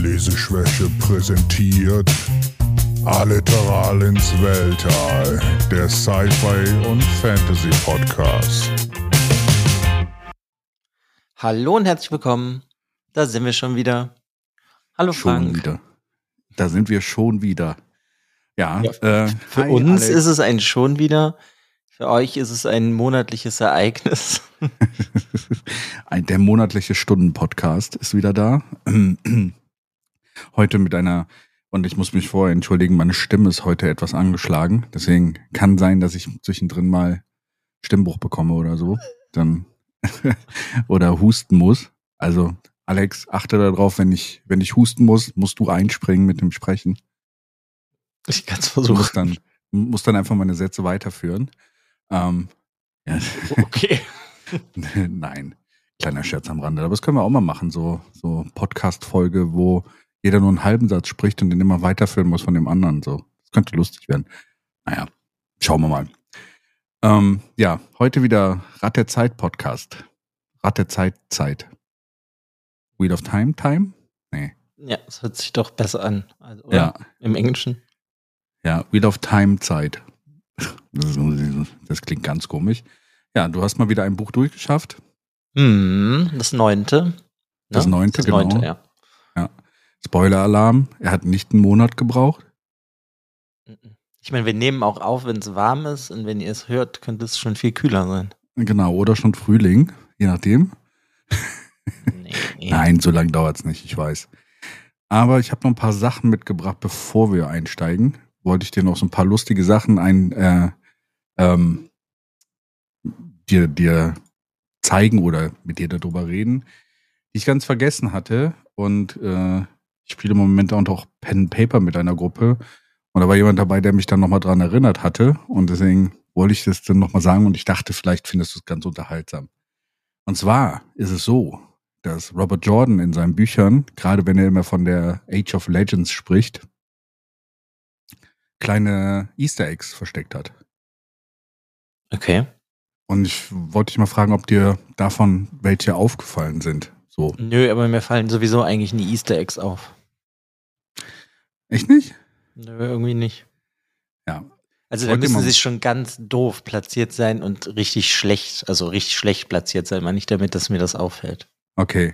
Leseschwäche präsentiert Alliteral ins Weltall, der Sci-Fi und Fantasy Podcast. Hallo und herzlich willkommen. Da sind wir schon wieder. Hallo Schon Frank. wieder. Da sind wir schon wieder. Ja, Ja, äh, Für hi, uns Alex. ist es ein schon wieder. Für euch ist es ein monatliches Ereignis. Ein, der monatliche Stunden-Podcast ist wieder da. Heute mit einer, und ich muss mich vorher entschuldigen, meine Stimme ist heute etwas angeschlagen. Deswegen kann sein, dass ich zwischendrin mal Stimmbruch bekomme oder so. Dann oder husten muss. Also, Alex, achte darauf, wenn ich, wenn ich husten muss, musst du einspringen mit dem Sprechen. Ich kann es versuchen. dann, musst dann einfach meine Sätze weiterführen. Ähm, ja. Okay. Nein, kleiner Scherz am Rande. Aber das können wir auch mal machen, so, so Podcast-Folge, wo jeder nur einen halben Satz spricht und den immer weiterführen muss von dem anderen. So, das könnte lustig werden. Naja, schauen wir mal. Ähm, ja, heute wieder Rat der Zeit Podcast. Rat der Zeit Zeit. Wheel of Time Time? Nee. Ja, es hört sich doch besser an. Also, oder? Ja, Im Englischen. ja, Wheel of Time Zeit. Das, das klingt ganz komisch. Ja, du hast mal wieder ein Buch durchgeschafft. Hm, das neunte. Das Ne? neunte, das neunte, genau. ja. Spoiler-Alarm. Er hat nicht einen Monat gebraucht. Ich meine, wir nehmen auch auf, wenn es warm ist und wenn ihr es hört, könnte es schon viel kühler sein. Genau, oder schon Frühling, je nachdem. Nee. Nein, so lange dauert's nicht, ich weiß. Aber ich habe noch ein paar Sachen mitgebracht, bevor wir einsteigen. Wollte ich dir noch so ein paar lustige Sachen ein, äh, ähm, dir, dir zeigen oder mit dir darüber reden, die ich ganz vergessen hatte. Und äh, ich spiele im Moment auch Pen and Paper mit einer Gruppe. Und da war jemand dabei, der mich dann nochmal dran erinnert hatte. Und deswegen wollte ich das dann nochmal sagen und ich dachte, vielleicht findest du es ganz unterhaltsam. Und zwar ist es so, dass Robert Jordan in seinen Büchern, gerade wenn er immer von der Age of Legends spricht, kleine Easter Eggs versteckt hat. Okay. Und ich wollte dich mal fragen, ob dir davon welche aufgefallen sind. So. Nö, aber mir fallen sowieso eigentlich nie Easter Eggs auf. Echt nicht? Nö, irgendwie nicht. Ja. Also da müssen sie schon ganz doof platziert sein und richtig schlecht, also richtig schlecht platziert sein, mal nicht damit, dass mir das auffällt. Okay.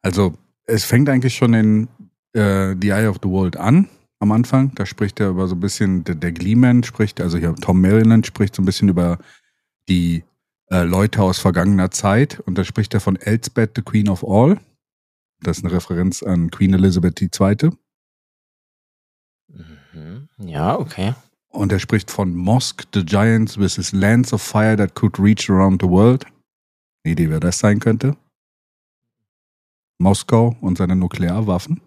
Also, es fängt eigentlich schon in äh, The Eye of the World an, am Anfang. Da spricht er über so ein bisschen, der, der Gleeman spricht, also hier Tom Maryland spricht so ein bisschen über die äh, Leute aus vergangener Zeit. Und da spricht er von Elsbeth, the Queen of All. Das ist eine Referenz an Queen Elizabeth II. Ja, okay. Und er spricht von Mosk, the Giants with his lands of fire that could reach around the world. Eine Idee, wer das sein könnte? Moskau und seine Nuklearwaffen.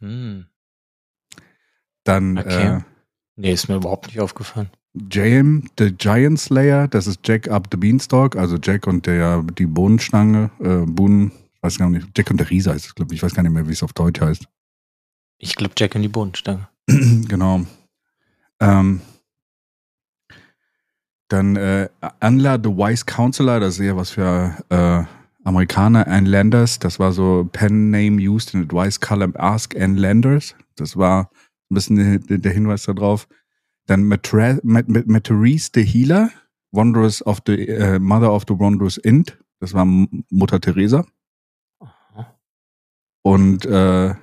Hm. Dann Okay. äh, Nee, ist mir überhaupt nicht aufgefallen. JM, the Giant Slayer, das ist Jack up the Beanstalk, also Jack und der, die Bohnenstange, äh, Bohnen, ich weiß gar nicht, Jack und der Riese heißt es, glaube ich, ich weiß gar nicht mehr, wie es auf Deutsch heißt. Ich glaube Jack und die Bodenstange. genau. Ähm, dann äh, Anla, the Wise Counselor, das ist eher was für äh, Amerikaner, Ann Landers, das war so Pen Name used in Advice Column Ask Ann Landers. Das war ein bisschen der, Hinweis darauf. Dann Matra- Mat- Mat- Materice the Healer, Wondrous of the äh, Mother of the Wondrous Int, das war Mutter Teresa. Und äh,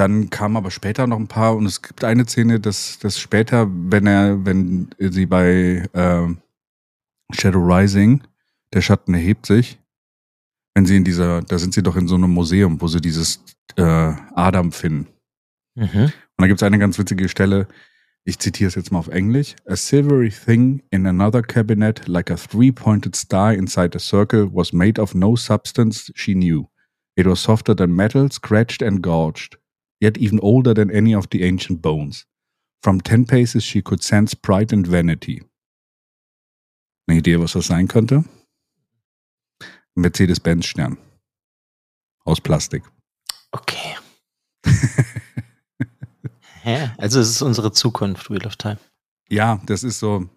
dann kam aber später noch ein paar und es gibt eine Szene, dass, dass später, wenn er, wenn sie bei äh, Shadow Rising, der Schatten erhebt sich, wenn sie in dieser, da sind sie doch in so einem Museum, wo sie dieses äh, Adam finden. Mhm. Und da gibt es eine ganz witzige Stelle, ich zitiere es jetzt mal auf Englisch. A silvery thing in another cabinet, like a three-pointed star inside a circle, was made of no substance she knew. It was softer than metal, scratched and gorged, yet even older than any of the ancient bones. From ten paces she could sense pride and vanity. Eine Idee, was das sein könnte? Mercedes-Benz-Stern. Aus Plastik. Okay. Hä? Also es ist unsere Zukunft, Wheel of Time. Ja, das ist so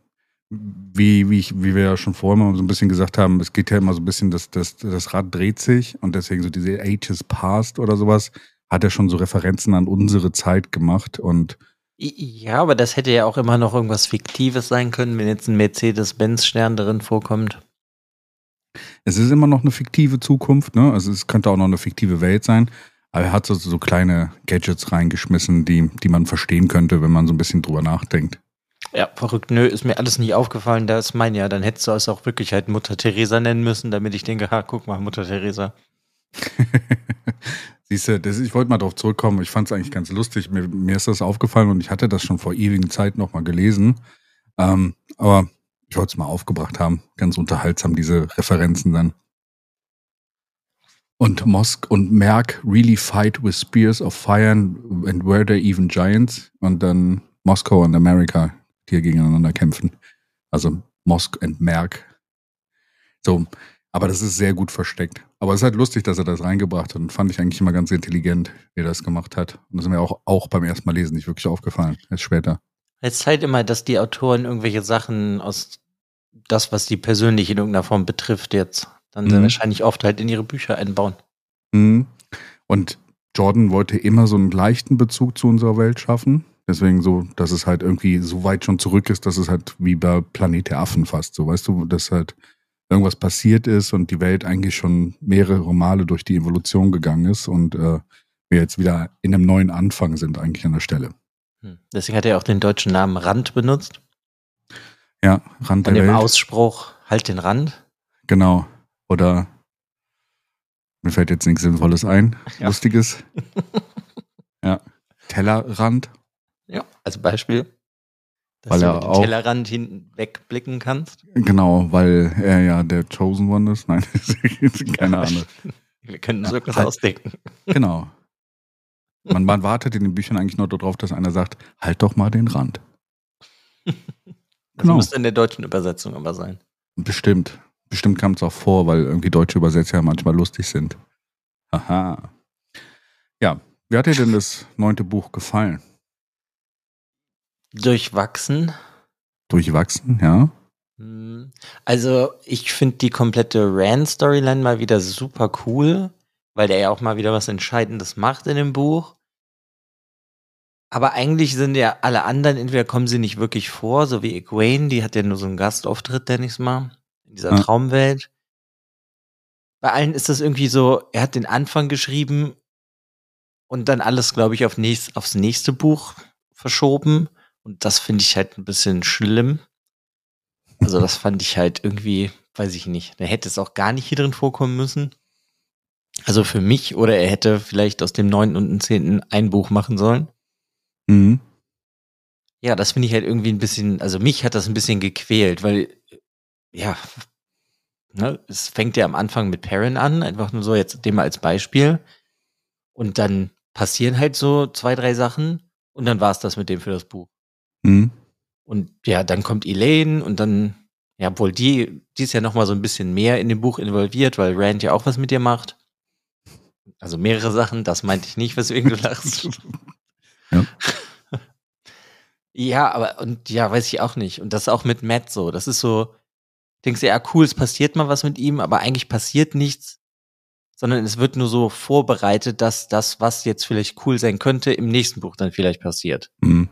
wie, wie, ich, wie wir ja schon vorher mal so ein bisschen gesagt haben, es geht ja immer so ein bisschen, das, das, das Rad dreht sich und deswegen so diese Ages Past oder sowas, hat er schon so Referenzen an unsere Zeit gemacht und ja, aber das hätte ja auch immer noch irgendwas Fiktives sein können, wenn jetzt ein Mercedes-Benz-Stern darin vorkommt. Es ist immer noch eine fiktive Zukunft, ne? Also es könnte auch noch eine fiktive Welt sein. Aber er hat so, so kleine Gadgets reingeschmissen, die, die man verstehen könnte, wenn man so ein bisschen drüber nachdenkt. Ja, verrückt. Nö, ist mir alles nicht aufgefallen. Da ist mein ja. Dann hättest du es auch wirklich halt Mutter Teresa nennen müssen, damit ich denke, ha, guck mal, Mutter Teresa. Siehst du, das, ich wollte mal darauf zurückkommen. Ich fand es eigentlich ganz lustig. Mir, mir, ist das aufgefallen und ich hatte das schon vor ewigen Zeit nochmal gelesen. Ähm, aber ich wollte es mal aufgebracht haben. Ganz unterhaltsam, diese Referenzen dann. Und Mosk und Merck really fight with spears of fire and were they even giants? Und dann Moskau und Amerika, die hier gegeneinander kämpfen. Also Mosk und Merck. So, aber das ist sehr gut versteckt. Aber es ist halt lustig, dass er das reingebracht hat und fand ich eigentlich immer ganz intelligent, wie er das gemacht hat. Und das ist mir auch, auch beim ersten Mal lesen nicht wirklich aufgefallen, erst später. Es zeigt immer, dass die Autoren irgendwelche Sachen aus das, was die persönlich in irgendeiner Form betrifft, jetzt dann mhm. wahrscheinlich oft halt in ihre Bücher einbauen. Mhm. Und Jordan wollte immer so einen leichten Bezug zu unserer Welt schaffen. Deswegen so, dass es halt irgendwie so weit schon zurück ist, dass es halt wie bei Planet der Affen fast so, weißt du, dass halt irgendwas passiert ist und die Welt eigentlich schon mehrere Male durch die Evolution gegangen ist und äh, wir jetzt wieder in einem neuen Anfang sind eigentlich an der Stelle. Hm. Deswegen hat er auch den deutschen Namen Rand benutzt. Ja, Rand der Welt. dem Ausspruch, halt den Rand. Genau. Oder mir fällt jetzt nichts Sinnvolles ein. Ja. Lustiges. ja. Tellerrand. Ja, als Beispiel. Dass weil du er mit dem auch, Tellerrand hinten wegblicken kannst. Genau, weil er ja der Chosen One ist. Nein, keine Ahnung. Wir können uns ja, irgendwas halt, ausdenken. Genau. Man, man wartet in den Büchern eigentlich nur darauf, dass einer sagt, halt doch mal den Rand. Das genau. müsste in der deutschen Übersetzung aber sein. Bestimmt. Bestimmt kam es auch vor, weil irgendwie deutsche Übersetzer ja manchmal lustig sind. Aha. Ja, wie hat dir denn das neunte Buch gefallen? Durchwachsen. Durchwachsen, ja. Hm. Also, ich finde die komplette Rand-Storyline mal wieder super cool, weil der ja auch mal wieder was Entscheidendes macht in dem Buch. Aber eigentlich sind ja alle anderen, entweder kommen sie nicht wirklich vor, so wie Egwene, die hat ja nur so einen Gastauftritt, der nichts mal in dieser ja. Traumwelt. Bei allen ist das irgendwie so, er hat den Anfang geschrieben und dann alles, glaube ich, auf nächst, aufs nächste Buch verschoben. Und das finde ich halt ein bisschen schlimm. Also das fand ich halt irgendwie, weiß ich nicht. Da hätte es auch gar nicht hier drin vorkommen müssen. Also für mich, oder er hätte vielleicht aus dem neunten und dem zehnten ein Buch machen sollen. Mhm. Ja, das finde ich halt irgendwie ein bisschen, also mich hat das ein bisschen gequält, weil ja, ne, es fängt ja am Anfang mit Perrin an, einfach nur so jetzt dem mal als Beispiel. Und dann passieren halt so zwei, drei Sachen und dann war es das mit dem für das Buch. Mhm. Und ja, dann kommt Elaine und dann, ja, obwohl die, die ist ja noch mal so ein bisschen mehr in dem Buch involviert, weil Rand ja auch was mit ihr macht. Also mehrere Sachen, das meinte ich nicht, weswegen du lachst. ja. ja, aber, und ja, weiß ich auch nicht. Und das auch mit Matt so. Das ist so, denkst du, ja, cool, es passiert mal was mit ihm, aber eigentlich passiert nichts, sondern es wird nur so vorbereitet, dass das, was jetzt vielleicht cool sein könnte, im nächsten Buch dann vielleicht passiert. Mhm.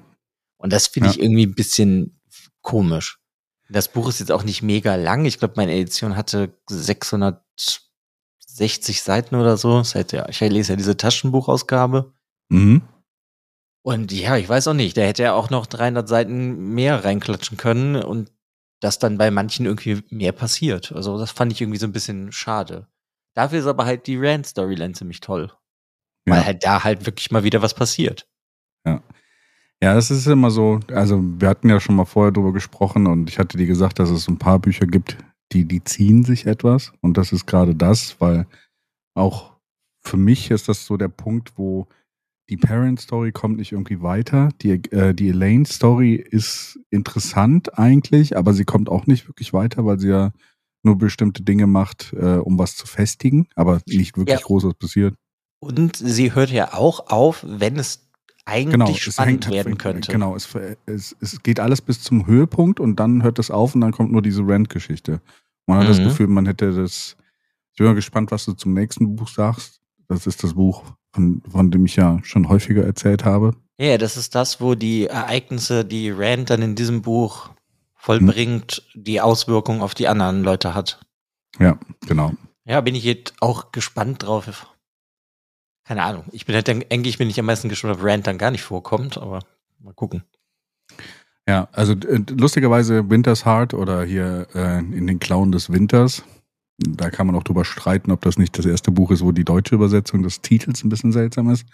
Und das finde ja. ich irgendwie ein bisschen komisch. Das Buch ist jetzt auch nicht mega lang. Ich glaube, meine Edition hatte 660 Seiten oder so. Das heißt, ja, ich lese ja diese Taschenbuchausgabe. Mhm. Und ja, ich weiß auch nicht. Da hätte er auch noch 300 Seiten mehr reinklatschen können und dass dann bei manchen irgendwie mehr passiert. Also das fand ich irgendwie so ein bisschen schade. Dafür ist aber halt die Rand-Storyline ziemlich toll. Ja. Weil halt da halt wirklich mal wieder was passiert. Ja. Das ist immer so, also wir hatten ja schon mal vorher drüber gesprochen und ich hatte dir gesagt, dass es ein paar Bücher gibt, die, die ziehen sich etwas. Und das ist gerade das, weil auch für mich ist das so der Punkt, wo die Parent-Story kommt nicht irgendwie weiter. Die, äh, die Elaine-Story ist interessant eigentlich, aber sie kommt auch nicht wirklich weiter, weil sie ja nur bestimmte Dinge macht, äh, um was zu festigen, aber nicht wirklich ja. groß was passiert. Und sie hört ja auch auf, wenn es eigentlich Genau, spannend hängt werden könnte. Genau, es, es, es geht alles bis zum Höhepunkt und dann hört es auf und dann kommt nur diese Rand-Geschichte. Man hat das Mhm. Gefühl, man hätte das. Ich bin mal gespannt, was du zum nächsten Buch sagst. Das ist das Buch, von, von dem ich ja schon häufiger erzählt habe. Ja, das ist das, wo die Ereignisse, die Rand dann in diesem Buch vollbringt, die Auswirkungen auf die anderen Leute hat. Ja, genau. Ja, bin ich jetzt auch gespannt drauf. Keine Ahnung. Ich bin halt dann, eigentlich bin ich am meisten gespannt, ob Rand dann gar nicht vorkommt, aber mal gucken. Ja, also äh, lustigerweise Winter's Heart oder hier äh, in den Klauen des Winters. Da kann man auch drüber streiten, ob das nicht das erste Buch ist, wo die deutsche Übersetzung des Titels ein bisschen seltsam ist.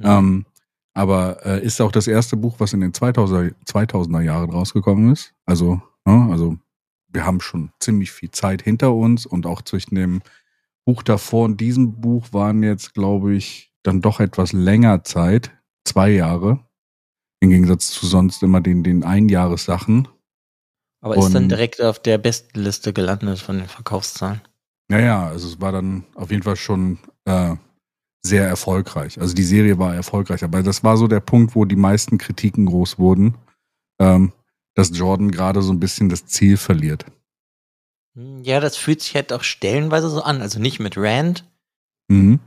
Ähm, aber äh, ist auch das erste Buch, was in den 2000er, 2000er Jahren rausgekommen ist. Also, ne, also wir haben schon ziemlich viel Zeit hinter uns und auch zwischen dem Buch davor und diesem Buch waren jetzt, glaube ich, dann doch etwas länger Zeit, zwei Jahre, im Gegensatz zu sonst immer den, den Einjahressachen. aber ist dann und- direkt auf der Bestenliste gelandet von den Verkaufszahlen. Ja, ja, also es war dann auf jeden Fall schon äh, sehr erfolgreich. Also die Serie war erfolgreich, aber das war so der Punkt, wo die meisten Kritiken groß wurden, ähm, dass Jordan gerade so ein bisschen das Ziel verliert. Hm, Ja, das fühlt sich halt auch stellenweise so an. Also nicht mit Rand, Mhm.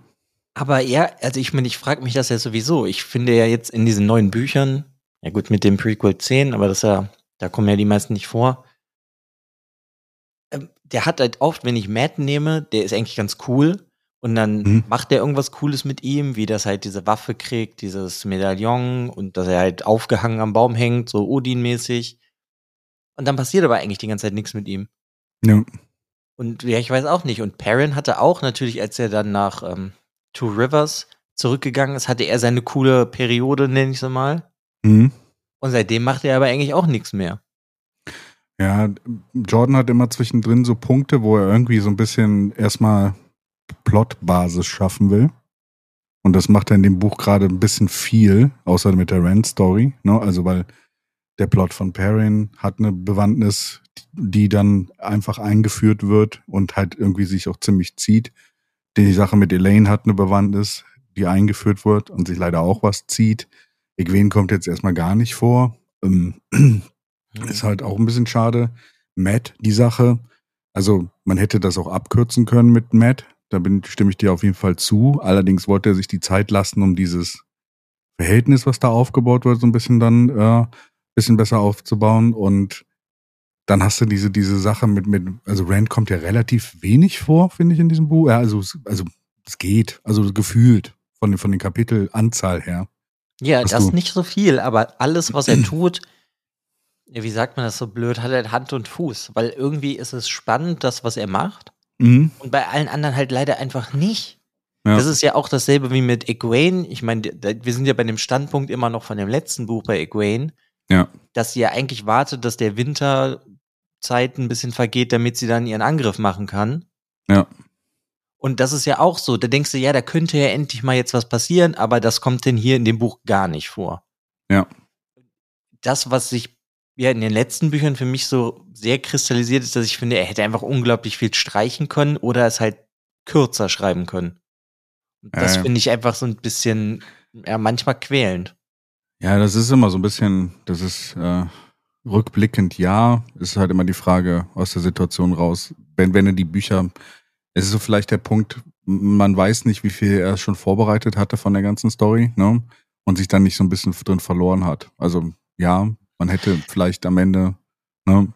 aber ja, also ich meine, ich frage mich das ja sowieso. Ich finde ja jetzt in diesen neuen Büchern, ja gut, mit dem Prequel 10, aber das ja, da kommen ja die meisten nicht vor. Ähm, Der hat halt oft, wenn ich Matt nehme, der ist eigentlich ganz cool. Und dann Mhm. macht er irgendwas Cooles mit ihm, wie das halt diese Waffe kriegt, dieses Medaillon und dass er halt aufgehangen am Baum hängt, so Odin-mäßig. Und dann passiert aber eigentlich die ganze Zeit nichts mit ihm. Ja. Und ja, ich weiß auch nicht. Und Perrin hatte auch natürlich, als er dann nach ähm, Two Rivers zurückgegangen ist, hatte er seine coole Periode, nenne ich sie mal. Mhm. Und seitdem macht er aber eigentlich auch nichts mehr. Ja, Jordan hat immer zwischendrin so Punkte, wo er irgendwie so ein bisschen erstmal Plotbasis schaffen will. Und das macht er in dem Buch gerade ein bisschen viel, außer mit der Rand-Story. Ne? Also, weil der Plot von Perrin hat eine Bewandtnis, die dann einfach eingeführt wird und halt irgendwie sich auch ziemlich zieht. Die Sache mit Elaine hat eine Bewandtnis, die eingeführt wird und sich leider auch was zieht. Egwene kommt jetzt erstmal gar nicht vor. Ähm, ist halt auch ein bisschen schade. Matt, die Sache. Also, man hätte das auch abkürzen können mit Matt. Da bin, stimme ich dir auf jeden Fall zu. Allerdings wollte er sich die Zeit lassen, um dieses Verhältnis, was da aufgebaut wird, so ein bisschen dann äh, bisschen besser aufzubauen. Und dann hast du diese, diese Sache mit, mit, also Rand kommt ja relativ wenig vor, finde ich, in diesem Buch. Ja, also, es- also es geht, also gefühlt von, den- von den Kapitelanzahl her. Ja, das du- nicht so viel, aber alles, was er tut, wie sagt man das so blöd, hat halt Hand und Fuß. Weil irgendwie ist es spannend, das, was er macht. Mhm. Und bei allen anderen halt leider einfach nicht. Ja. Das ist ja auch dasselbe wie mit Egwene. Ich meine, wir sind ja bei dem Standpunkt immer noch von dem letzten Buch bei Egwene. Ja. Dass sie ja eigentlich wartet, dass der Winterzeit ein bisschen vergeht, damit sie dann ihren Angriff machen kann. Ja. Und das ist ja auch so. Da denkst du, ja, da könnte ja endlich mal jetzt was passieren, aber das kommt denn hier in dem Buch gar nicht vor. Ja. Das, was sich ja in den letzten Büchern für mich so sehr kristallisiert ist, dass ich finde, er hätte einfach unglaublich viel streichen können oder es halt kürzer schreiben können. Das Ja, ja. finde ich einfach so ein bisschen, ja, manchmal quälend. Ja, das ist immer so ein bisschen, das ist äh, rückblickend ja, ist halt immer die Frage aus der Situation raus. Wenn, wenn er die Bücher, es ist so vielleicht der Punkt, man weiß nicht, wie viel er schon vorbereitet hatte von der ganzen Story, ne? Und sich dann nicht so ein bisschen drin verloren hat. Also ja, man hätte vielleicht am Ende, ne?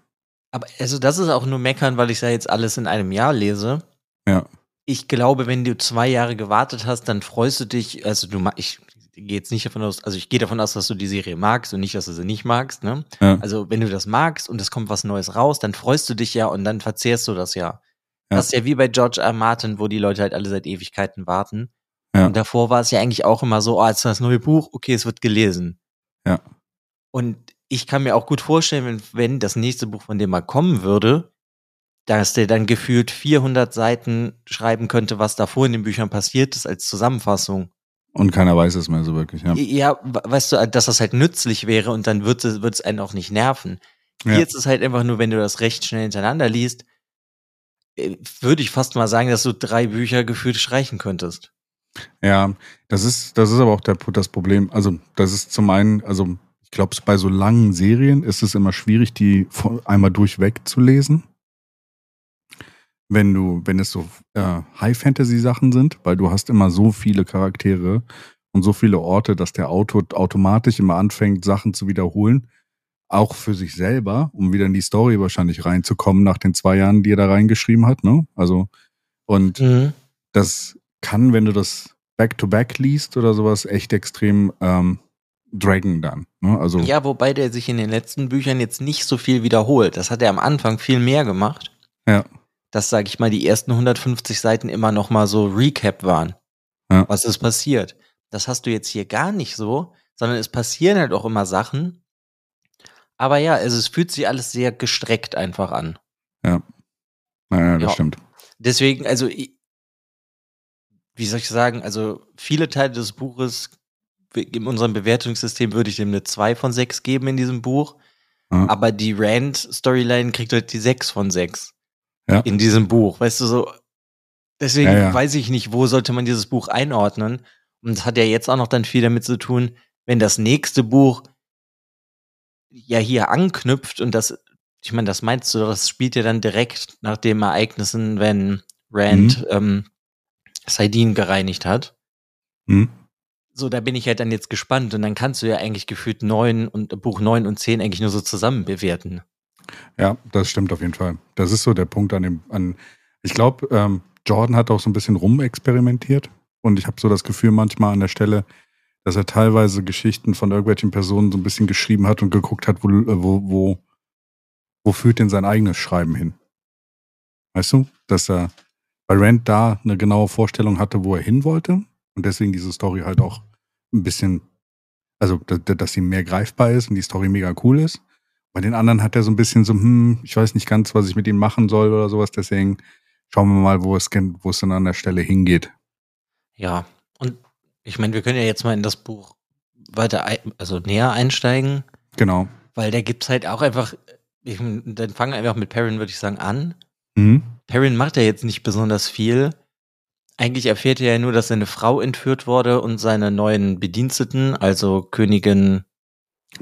Aber also das ist auch nur meckern, weil ich ja jetzt alles in einem Jahr lese. Ja. Ich glaube, wenn du zwei Jahre gewartet hast, dann freust du dich, also du ich gehe jetzt nicht davon aus, also ich gehe davon aus, dass du die Serie magst und nicht, dass du sie nicht magst, ne? Ja. Also wenn du das magst und es kommt was Neues raus, dann freust du dich ja und dann verzehrst du das ja. Ja. Das ist ja wie bei George R. Martin, wo die Leute halt alle seit Ewigkeiten warten. Ja. Und davor war es ja eigentlich auch immer so, oh, jetzt ist das neue Buch, okay, es wird gelesen. Ja. Und ich kann mir auch gut vorstellen, wenn, wenn das nächste Buch von dem mal kommen würde, dass der dann gefühlt 400 Seiten schreiben könnte, was davor in den Büchern passiert ist, als Zusammenfassung. Und keiner weiß es mehr so wirklich, ja. Ja, we- weißt du, dass das halt nützlich wäre und dann wird es, wird es einen auch nicht nerven. Ja. Hier ist es halt einfach nur, wenn du das recht schnell hintereinander liest, äh, würde ich fast mal sagen, dass du drei Bücher gefühlt streichen könntest. Ja, das ist, das ist aber auch der, das Problem. Also, das ist zum einen, also ich glaube, bei so langen Serien ist es immer schwierig, die einmal durchweg zu lesen. Wenn du, wenn es so äh, High-Fantasy-Sachen sind, weil du hast immer so viele Charaktere und so viele Orte, dass der Autor automatisch immer anfängt, Sachen zu wiederholen. Auch für sich selber, um wieder in die Story wahrscheinlich reinzukommen nach den zwei Jahren, die er da reingeschrieben hat. Ne? Also, und mhm. das kann, wenn du das Back-to-Back -back liest oder sowas, echt extrem ähm, Dragon dann. Ne? Also ja, wobei der sich in den letzten Büchern jetzt nicht so viel wiederholt. Das hat er am Anfang viel mehr gemacht. Ja. Dass, sag ich mal, die ersten 150 Seiten immer noch mal so Recap waren. Ja. Was ist passiert? Das hast du jetzt hier gar nicht so, sondern es passieren halt auch immer Sachen. Aber ja, also es fühlt sich alles sehr gestreckt einfach an. Ja. Naja, das ja. stimmt. Deswegen, also, wie soll ich sagen, also viele Teile des Buches in unserem Bewertungssystem würde ich dem eine 2 von 6 geben in diesem Buch. Mhm. Aber die Rand-Storyline kriegt halt die 6 von 6 ja. in diesem Buch. Weißt du, so. Deswegen ja, ja. weiß ich nicht, wo sollte man dieses Buch einordnen. Und es hat ja jetzt auch noch dann viel damit zu tun, wenn das nächste Buch ja hier anknüpft und das, ich meine, das meinst du, das spielt ja dann direkt nach den Ereignissen, wenn Rand mhm. ähm, Saidin gereinigt hat. Mhm. So, da bin ich halt dann jetzt gespannt und dann kannst du ja eigentlich gefühlt neun und Buch neun und zehn eigentlich nur so zusammen bewerten. Ja, das stimmt auf jeden Fall. Das ist so der Punkt an dem, an, ich glaube, ähm, Jordan hat auch so ein bisschen rumexperimentiert und ich habe so das Gefühl manchmal an der Stelle, dass er teilweise Geschichten von irgendwelchen Personen so ein bisschen geschrieben hat und geguckt hat, wo, äh, wo, wo, wo führt denn sein eigenes Schreiben hin? Weißt du, dass er bei Rand da eine genaue Vorstellung hatte, wo er hin wollte und deswegen diese Story halt auch ein bisschen, also dass sie mehr greifbar ist und die Story mega cool ist. Bei den anderen hat er so ein bisschen so, hm, ich weiß nicht ganz, was ich mit ihm machen soll oder sowas. Deswegen schauen wir mal, wo es, wo es dann an der Stelle hingeht. Ja, und ich meine, wir können ja jetzt mal in das Buch weiter, also näher einsteigen. Genau. Weil da gibt es halt auch einfach, ich, dann fangen wir einfach mit Perrin, würde ich sagen, an. Mhm. Perrin macht ja jetzt nicht besonders viel. Eigentlich erfährt er ja nur, dass seine Frau entführt wurde und seine neuen Bediensteten, also Königin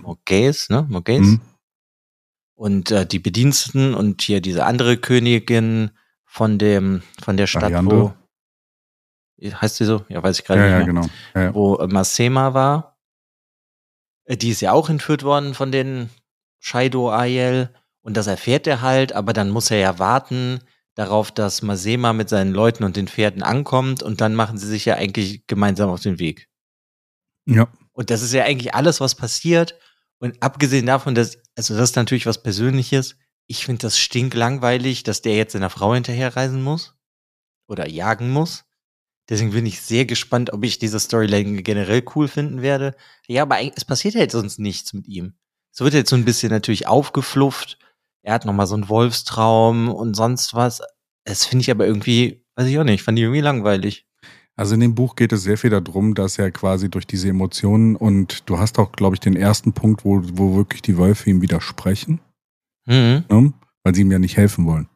Morgaze, ne? Morgaze. Mhm. Und äh, die Bediensteten und hier diese andere Königin von dem, von der Stadt, Ayando. wo heißt sie so? Ja, weiß ich gerade ja, nicht mehr. Ja, genau. Ja. Wo äh, Masema war. Äh, die ist ja auch entführt worden von den Shaido Ayel. Und das erfährt er halt, aber dann muss er ja warten, darauf, dass Masema mit seinen Leuten und den Pferden ankommt und dann machen sie sich ja eigentlich gemeinsam auf den Weg. Ja. Und das ist ja eigentlich alles, was passiert. Und abgesehen davon, dass, also das ist natürlich was Persönliches. Ich finde das stinklangweilig, dass der jetzt seiner Frau hinterherreisen muss oder jagen muss. Deswegen bin ich sehr gespannt, ob ich diese Storyline generell cool finden werde. Ja, aber es passiert halt sonst nichts mit ihm. Es wird jetzt so ein bisschen natürlich aufgeflufft er hat nochmal so einen Wolfstraum und sonst was. Das finde ich aber irgendwie, weiß ich auch nicht, fand ich irgendwie langweilig. Also in dem Buch geht es sehr viel darum, dass er quasi durch diese Emotionen und du hast auch, glaube ich, den ersten Punkt, wo, wo wirklich die Wölfe ihm widersprechen, mhm. ne? weil sie ihm ja nicht helfen wollen,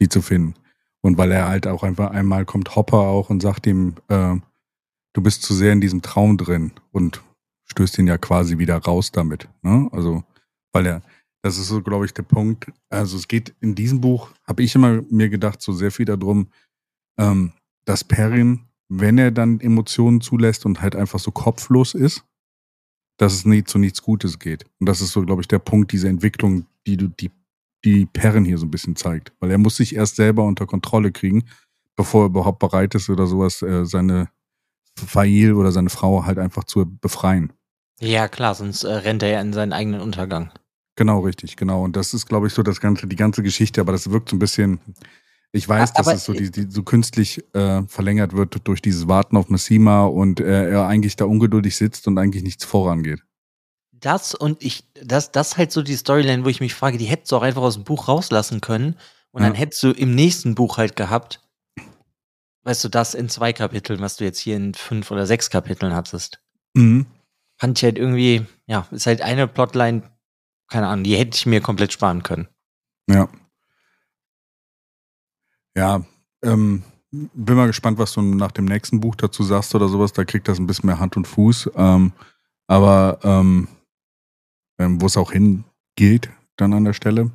sie zu finden. Und weil er halt auch einfach einmal kommt Hopper auch und sagt ihm, äh, du bist zu sehr in diesem Traum drin und stößt ihn ja quasi wieder raus damit. Ne? Also, weil er, das ist so, glaube ich, der Punkt. Also es geht in diesem Buch, habe ich immer mir gedacht, so sehr viel darum, ähm, dass Perrin, wenn er dann Emotionen zulässt und halt einfach so kopflos ist, dass es nie zu nichts Gutes geht. Und das ist so, glaube ich, der Punkt dieser Entwicklung, die du, die, die Perrin hier so ein bisschen zeigt. Weil er muss sich erst selber unter Kontrolle kriegen, bevor er überhaupt bereit ist oder sowas, äh, seine Fail oder seine Frau halt einfach zu befreien. Ja, klar, sonst äh, rennt er ja in seinen eigenen Untergang. Genau, richtig, genau. Und das ist, glaube ich, so das ganze, die ganze Geschichte, aber das wirkt so ein bisschen. Ich weiß, aber, dass es so, die, die, so künstlich äh, verlängert wird durch dieses Warten auf Massima und äh, er eigentlich da ungeduldig sitzt und eigentlich nichts vorangeht. Das und ich, das, das halt so die Storyline, wo ich mich frage, die hättest du auch einfach aus dem Buch rauslassen können und ja. dann hättest du im nächsten Buch halt gehabt, weißt du, das in zwei Kapiteln, was du jetzt hier in fünf oder sechs Kapiteln hattest. Mhm. Fand ich halt irgendwie, ja, ist halt eine Plotline, keine Ahnung, die hätte ich mir komplett sparen können. Ja. Ja, ähm, bin mal gespannt, was du nach dem nächsten Buch dazu sagst oder sowas. Da kriegt das ein bisschen mehr Hand und Fuß. Ähm, aber ähm, ähm, wo es auch hingeht, dann an der Stelle.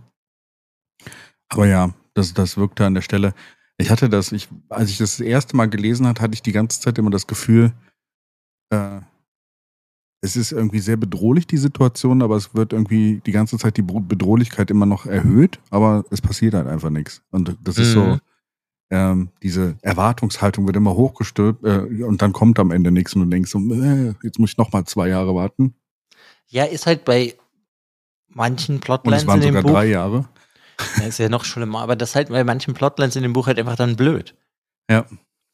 Aber ja, das, das wirkte an der Stelle. Ich hatte das, ich, als ich das, das erste Mal gelesen hat, hatte ich die ganze Zeit immer das Gefühl, äh, es ist irgendwie sehr bedrohlich, die Situation, aber es wird irgendwie die ganze Zeit die Bedrohlichkeit immer noch erhöht, aber es passiert halt einfach nichts. Und das ist so, mhm. Ähm, diese Erwartungshaltung wird immer hochgestülpt äh, und dann kommt am Ende nichts und du denkst so, äh, jetzt muss ich noch mal zwei Jahre warten. Ja, ist halt bei manchen Plotlines und es waren in dem sogar Buch, drei Jahre. Ja, ist ja noch schlimmer, aber das halt bei manchen Plotlines in dem Buch halt einfach dann blöd. Ja.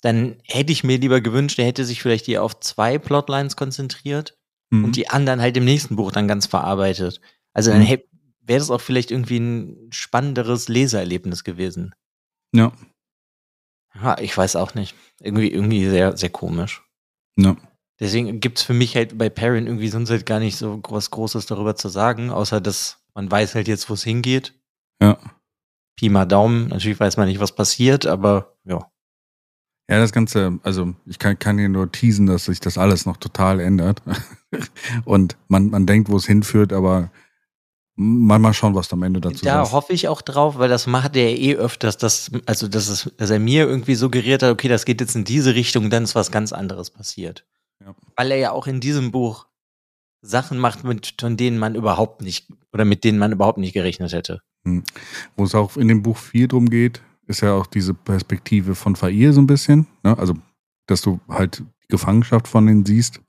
Dann hätte ich mir lieber gewünscht, er hätte sich vielleicht hier auf zwei Plotlines konzentriert mhm. und die anderen halt im nächsten Buch dann ganz verarbeitet. Also dann mhm. wäre das auch vielleicht irgendwie ein spannenderes Lesererlebnis gewesen. Ja. Ja, ich weiß auch nicht. Irgendwie, irgendwie sehr, sehr komisch. Ja. Deswegen gibt es für mich halt bei Perrin irgendwie sonst halt gar nicht so was Großes darüber zu sagen, außer dass man weiß halt jetzt, wo es hingeht. Ja. Pi mal Daumen. Natürlich weiß man nicht, was passiert, aber ja. Ja, das Ganze, also ich kann, kann hier nur teasen, dass sich das alles noch total ändert. Und man, man denkt, wo es hinführt, aber mal, mal schauen, was am Ende dazu Da sagst. hoffe ich auch drauf, weil das macht er eh öfters, dass, also dass, es, dass er mir irgendwie suggeriert hat, okay, das geht jetzt in diese Richtung, dann ist was ganz anderes passiert. Ja. Weil er ja auch in diesem Buch Sachen macht, mit, von denen man überhaupt nicht, oder mit denen man überhaupt nicht gerechnet hätte. Hm. Wo es auch in dem Buch viel drum geht, ist ja auch diese Perspektive von Fair so ein bisschen. Ne? Also, dass du halt die Gefangenschaft von denen siehst.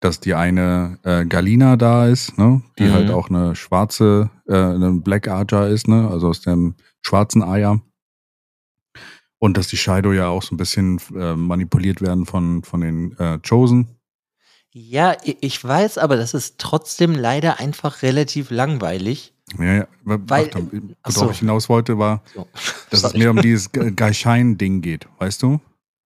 Dass die eine äh, Galina da ist, ne? die mhm. halt auch eine schwarze, äh, eine Black Aja ist, ne? also aus dem schwarzen Eier. Und dass die Shido ja auch so ein bisschen äh, manipuliert werden von, von den äh, Chosen. Ja, ich weiß, aber das ist trotzdem leider einfach relativ langweilig. Ja, ja. Weil, Achtung, worauf so. ich hinaus wollte, war, so. dass es mir um dieses Gaischein-Ding geht, weißt du?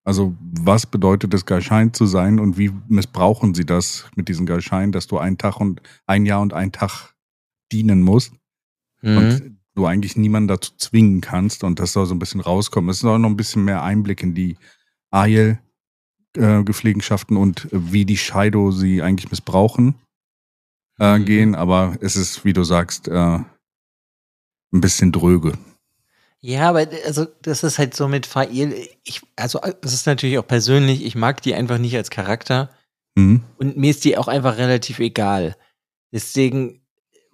Also, was bedeutet es, Gaischein zu sein und wie missbrauchen sie das mit diesem Gaischein, dass du einen Tag und ein Jahr und einen Tag dienen musst mhm. und du eigentlich niemanden dazu zwingen kannst und das soll so ein bisschen rauskommen. Es soll noch ein bisschen mehr Einblick in die Aiel äh, Gepflegenschaften und wie die Shido sie eigentlich missbrauchen äh, mhm. gehen, aber es ist, wie du sagst, äh, ein bisschen dröge. Ja, aber also das ist halt so mit Fail. Ich, also es ist natürlich auch persönlich, ich mag die einfach nicht als Charakter. Mhm. Und mir ist die auch einfach relativ egal. Deswegen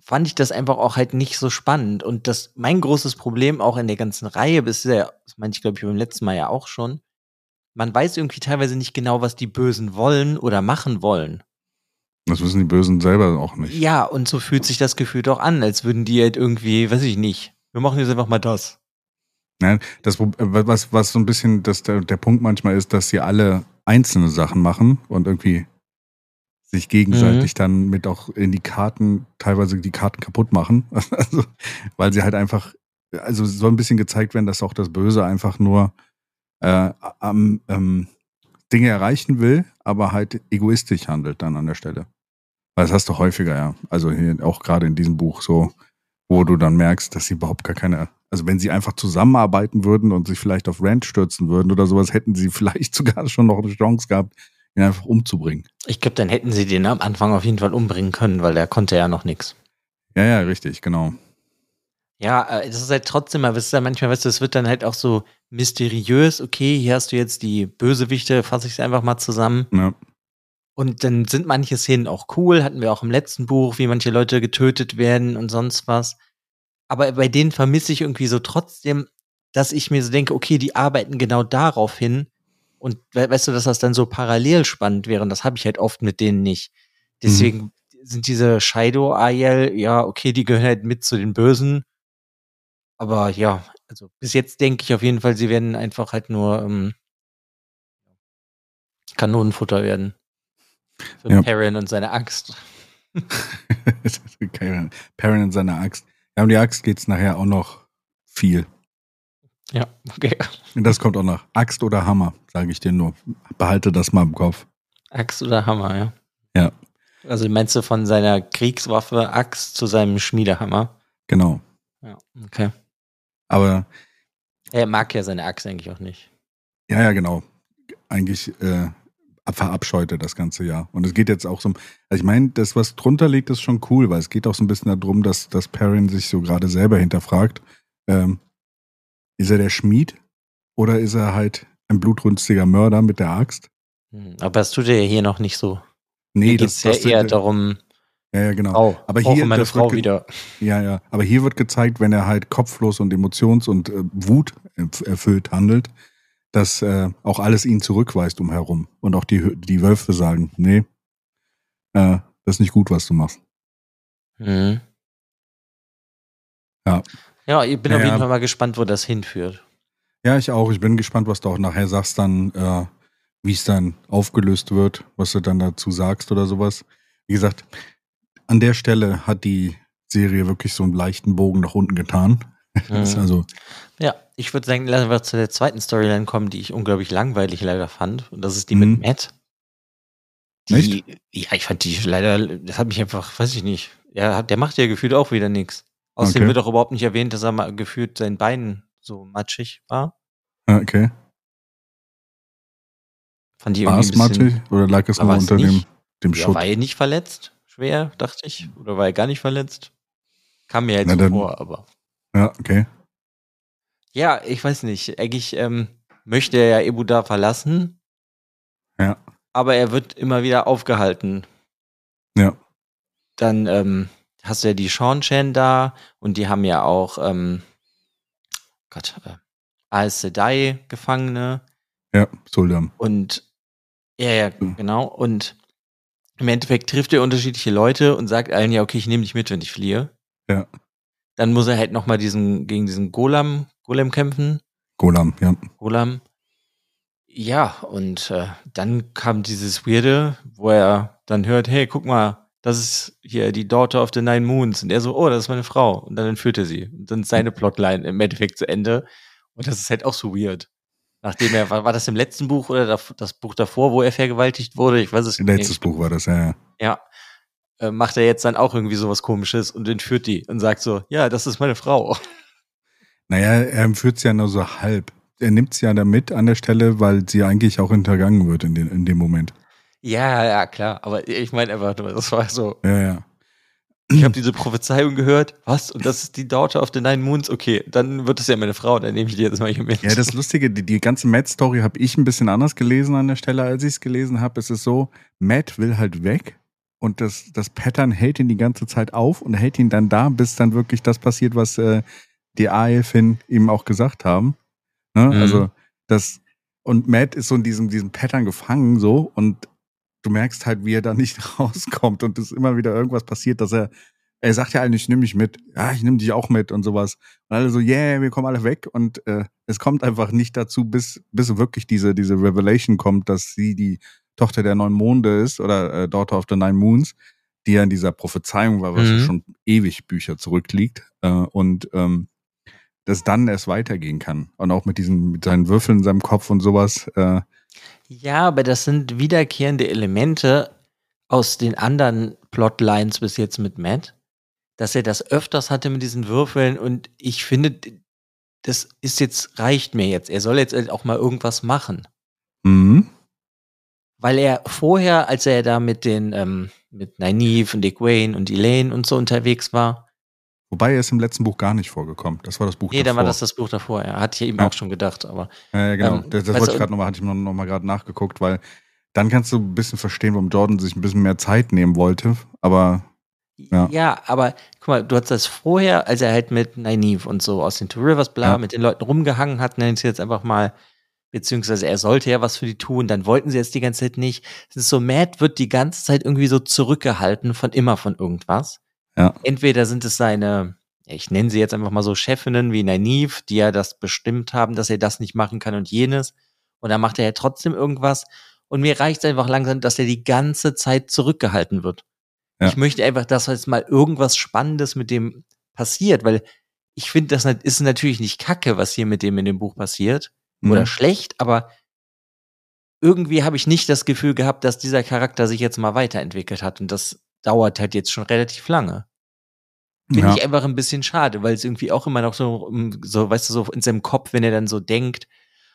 fand ich das einfach auch halt nicht so spannend. Und das mein großes Problem auch in der ganzen Reihe bisher, das meinte ich glaube ich beim letzten Mal ja auch schon, man weiß irgendwie teilweise nicht genau, was die Bösen wollen oder machen wollen. Das wissen die Bösen selber auch nicht. Ja, und so fühlt sich das Gefühl doch an, als würden die halt irgendwie, weiß ich nicht, wir machen jetzt einfach mal das. Nein, das, was, was so ein bisschen das, der, der Punkt manchmal ist, dass sie alle einzelne Sachen machen und irgendwie sich gegenseitig mhm. dann mit auch in die Karten, teilweise die Karten kaputt machen. Also, weil sie halt einfach, also soll ein bisschen gezeigt werden, dass auch das Böse einfach nur äh, ähm, ähm, Dinge erreichen will, aber halt egoistisch handelt dann an der Stelle. Weil das hast du häufiger, ja. Also hier auch gerade in diesem Buch so, wo du dann merkst, dass sie überhaupt gar keine, also wenn sie einfach zusammenarbeiten würden und sich vielleicht auf Rand stürzen würden oder sowas, hätten sie vielleicht sogar schon noch eine Chance gehabt, ihn einfach umzubringen. Ich glaube, dann hätten sie den am Anfang auf jeden Fall umbringen können, weil der konnte ja noch nichts. Ja, ja, richtig, genau. Ja, äh, das ist halt trotzdem, aber es ist ja manchmal, weißt du, es wird dann halt auch so mysteriös. Okay, hier hast du jetzt die Bösewichte, fasse ich es einfach mal zusammen. Ja. Und dann sind manche Szenen auch cool, hatten wir auch im letzten Buch, wie manche Leute getötet werden und sonst was. Aber bei denen vermisse ich irgendwie so trotzdem, dass ich mir so denke, okay, die arbeiten genau darauf hin. Und weißt du, dass das dann so parallel spannend wäre. Und das habe ich halt oft mit denen nicht. Deswegen mhm. sind diese Shaido Ayel, ja, okay, die gehören halt mit zu den Bösen. Aber ja, also bis jetzt denke ich auf jeden Fall, sie werden einfach halt nur ähm, Kanonenfutter werden. Für ja. Perrin und seine Axt. Perrin und seine Axt. Ja, um die Axt geht es nachher auch noch viel. Ja, okay. Und das kommt auch noch. Axt oder Hammer, sage ich dir nur. Behalte das mal im Kopf. Axt oder Hammer, ja. Ja. Also meinst du von seiner Kriegswaffe Axt zu seinem Schmiedehammer? Genau. Ja, okay. Aber. Er mag ja seine Axt eigentlich auch nicht. Ja, ja, genau. Eigentlich äh, verabscheute das ganze Jahr. Und es geht jetzt auch so, also ich meine, das, was drunter liegt, ist schon cool, weil es geht auch so ein bisschen darum, dass, dass Perrin sich so gerade selber hinterfragt, ähm, ist er der Schmied oder ist er halt ein blutrünstiger Mörder mit der Axt? Hm, Aber das tut er ja hier noch nicht so. Nee, Hier geht's ja eher darum, Ja, ja, genau. Frau, Aber hier, meine das wird Frau wieder. Ja, ja. Aber hier wird gezeigt, wenn er halt kopflos und emotions- und äh, Wut erf- erfüllt handelt, dass äh, auch alles ihn zurückweist umherum. Und auch die, die Wölfe sagen, nee, äh, das ist nicht gut, was du machst. Mhm. Ja. Ja, ich bin Ja, auf jeden. Fall mal gespannt, wo das hinführt. Ja, ich auch. Ich bin gespannt, was du auch nachher sagst, dann, äh, wie es dann aufgelöst wird, was du dann dazu sagst oder sowas. Wie gesagt, an der Stelle hat die Serie wirklich so einen leichten Bogen nach unten getan. Mhm. also, Ja, ich würde sagen, lassen wir zu der zweiten Storyline kommen, die ich unglaublich langweilig leider fand. Und das ist die Mhm. mit Matt. Die, ja, ich fand die leider, das hat mich einfach, weiß ich nicht. Ja, der macht ja gefühlt auch wieder nichts. Außerdem Okay. wird auch überhaupt nicht erwähnt, dass er mal gefühlt sein Bein so matschig war. ja, okay. Fand die War irgendwie es ein bisschen, matschig oder lag es nur es unter dem, dem ja, Schutt? war er nicht verletzt? Schwer, dachte ich. Oder war er gar nicht verletzt? Kam mir jetzt Na so dann- vor, aber. Ja, okay. Ja, ich weiß nicht. Eigentlich ähm, möchte er ja Ebu da verlassen. Ja. Aber er wird immer wieder aufgehalten. Ja. Dann ähm, hast du ja die Sean Chen da und die haben ja auch ähm, Gott, äh, Aes Sedai Gefangene Ja, Suldam. und ja, ja, Mhm. genau. Und im Endeffekt trifft er unterschiedliche Leute und sagt allen, ja, okay, ich nehme dich mit, wenn ich fliehe. Ja. Dann muss er halt nochmal diesen, gegen diesen Golem, Golem kämpfen. Golam, ja. Golam. Ja, und äh, dann kam dieses Weirde, wo er dann hört, hey, guck mal, das ist hier die Daughter of the Nine Moons. Und er so, oh, das ist meine Frau. Und dann entführt er sie. Und dann ist seine Plotline im Endeffekt zu Ende. Und das ist halt auch so weird. Nachdem er, war, war das im letzten Buch oder das, Buch davor, wo er vergewaltigt wurde? Ich weiß es Letztes nicht. Buch war das, ja. ja. Äh, macht er jetzt dann auch irgendwie sowas komisches und entführt die und sagt so, ja, das ist meine Frau. Naja, er führt es ja nur so halb. Er nimmt es ja da mit an der Stelle, weil sie eigentlich auch hintergangen wird in, den, in dem Moment. Ja, ja, klar. Aber ich meine einfach das war so, Ja, ja. ich habe diese Prophezeiung gehört, was? Und das ist die Daughter of the Nine Moons? Okay, dann wird es ja meine Frau, dann nehme ich die jetzt mal hier mit. Ja, das Lustige, die, die ganze Matt-Story habe ich ein bisschen anders gelesen an der Stelle, als ich es gelesen habe. Es ist so, Matt will halt weg und das, das Pattern hält ihn die ganze Zeit auf und hält ihn dann da, bis dann wirklich das passiert, was äh, die Aelfin ihm auch gesagt haben. Ne? Mhm. Also das und Matt ist so in diesem, diesem Pattern gefangen so und du merkst halt, wie er da nicht rauskommt und es immer wieder irgendwas passiert, dass er er sagt ja eigentlich, ich nehme mich mit. Ja, ich nehme dich auch mit und sowas. Und alle so, yeah, wir kommen alle weg. Und äh, es kommt einfach nicht dazu, bis, bis wirklich diese, diese Revelation kommt, dass sie die Tochter der neun Monde ist oder äh, Daughter of the Nine Moons, die ja in dieser Prophezeiung war, was Mhm. schon ewig Bücher zurückliegt. Äh, und ähm, das dann erst weitergehen kann. Und auch mit diesen, mit seinen Würfeln in seinem Kopf und sowas. Äh, Ja, aber das sind wiederkehrende Elemente aus den anderen Plotlines bis jetzt mit Matt, dass er das öfters hatte mit diesen Würfeln und ich finde, das ist jetzt, reicht mir jetzt. Er soll jetzt halt auch mal irgendwas machen. mhm. Weil er vorher, als er da mit den, ähm, mit Nynaeve und Dick Wayne und Elaine und so unterwegs war, Wobei er ist im letzten Buch gar nicht vorgekommen. Das war das Buch nee, davor. dann war das das Buch davor. Ja, hatte ich eben Ja. auch schon gedacht, aber Ja, genau. Ähm, das das weißt wollte du, ich gerade nochmal, hatte ich noch, noch mal gerade nachgeguckt, weil dann kannst du ein bisschen verstehen, warum Jordan sich ein bisschen mehr Zeit nehmen wollte. Aber Ja. Ja. aber guck mal, du hattest das vorher, als er halt mit Nynaeve und so aus den Two Rivers bla Ja. mit den Leuten rumgehangen hat, nennt sie jetzt einfach mal, beziehungsweise er sollte ja was für die tun, dann wollten sie jetzt die ganze Zeit nicht. Es ist so, Matt wird die ganze Zeit irgendwie so zurückgehalten von immer von irgendwas. Ja. Entweder sind es seine, ich nenne sie jetzt einfach mal so Chefinnen wie Nynaeve, die ja das bestimmt haben, dass er das nicht machen kann und jenes. Und dann macht er ja trotzdem irgendwas. Und mir reicht es einfach langsam, dass er die ganze Zeit zurückgehalten wird. Ja. Ich möchte einfach, dass jetzt mal irgendwas Spannendes mit dem passiert, weil ich finde, das ist natürlich nicht kacke, was hier mit dem in dem Buch passiert. Oder Mhm. schlecht, aber irgendwie habe ich nicht das Gefühl gehabt, dass dieser Charakter sich jetzt mal weiterentwickelt hat. Und das dauert halt jetzt schon relativ lange. Finde ja. ich einfach ein bisschen schade, weil es irgendwie auch immer noch so, um, so, weißt du, so in seinem Kopf, wenn er dann so denkt,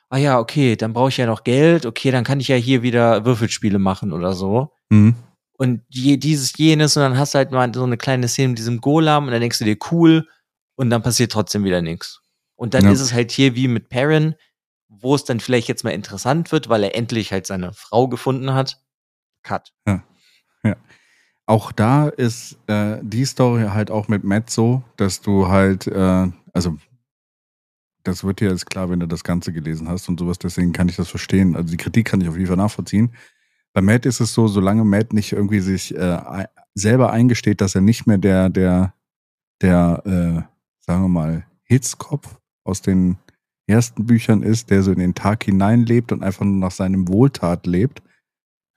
ah ja, okay, dann brauche ich ja noch Geld, okay, dann kann ich ja hier wieder Würfelspiele machen oder so. Mhm. Und je, dieses, jenes, und dann hast du halt mal so eine kleine Szene mit diesem Golam und dann denkst du dir, cool, und dann passiert trotzdem wieder nichts. Und dann Ja. ist es halt hier wie mit Perrin, wo es dann vielleicht jetzt mal interessant wird, weil er endlich halt seine Frau gefunden hat. Cut. Auch da ist äh, die Story halt auch mit Matt so, dass du halt, äh, also das wird dir jetzt klar, wenn du das Ganze gelesen hast und sowas, deswegen kann ich das verstehen. Also die Kritik kann ich auf jeden Fall nachvollziehen. Bei Matt ist es so, solange Matt nicht irgendwie sich äh, selber eingesteht, dass er nicht mehr der, der, der, äh, sagen wir mal, Hitzkopf aus den ersten Büchern ist, der so in den Tag hineinlebt und einfach nur nach seinem Wohltat lebt,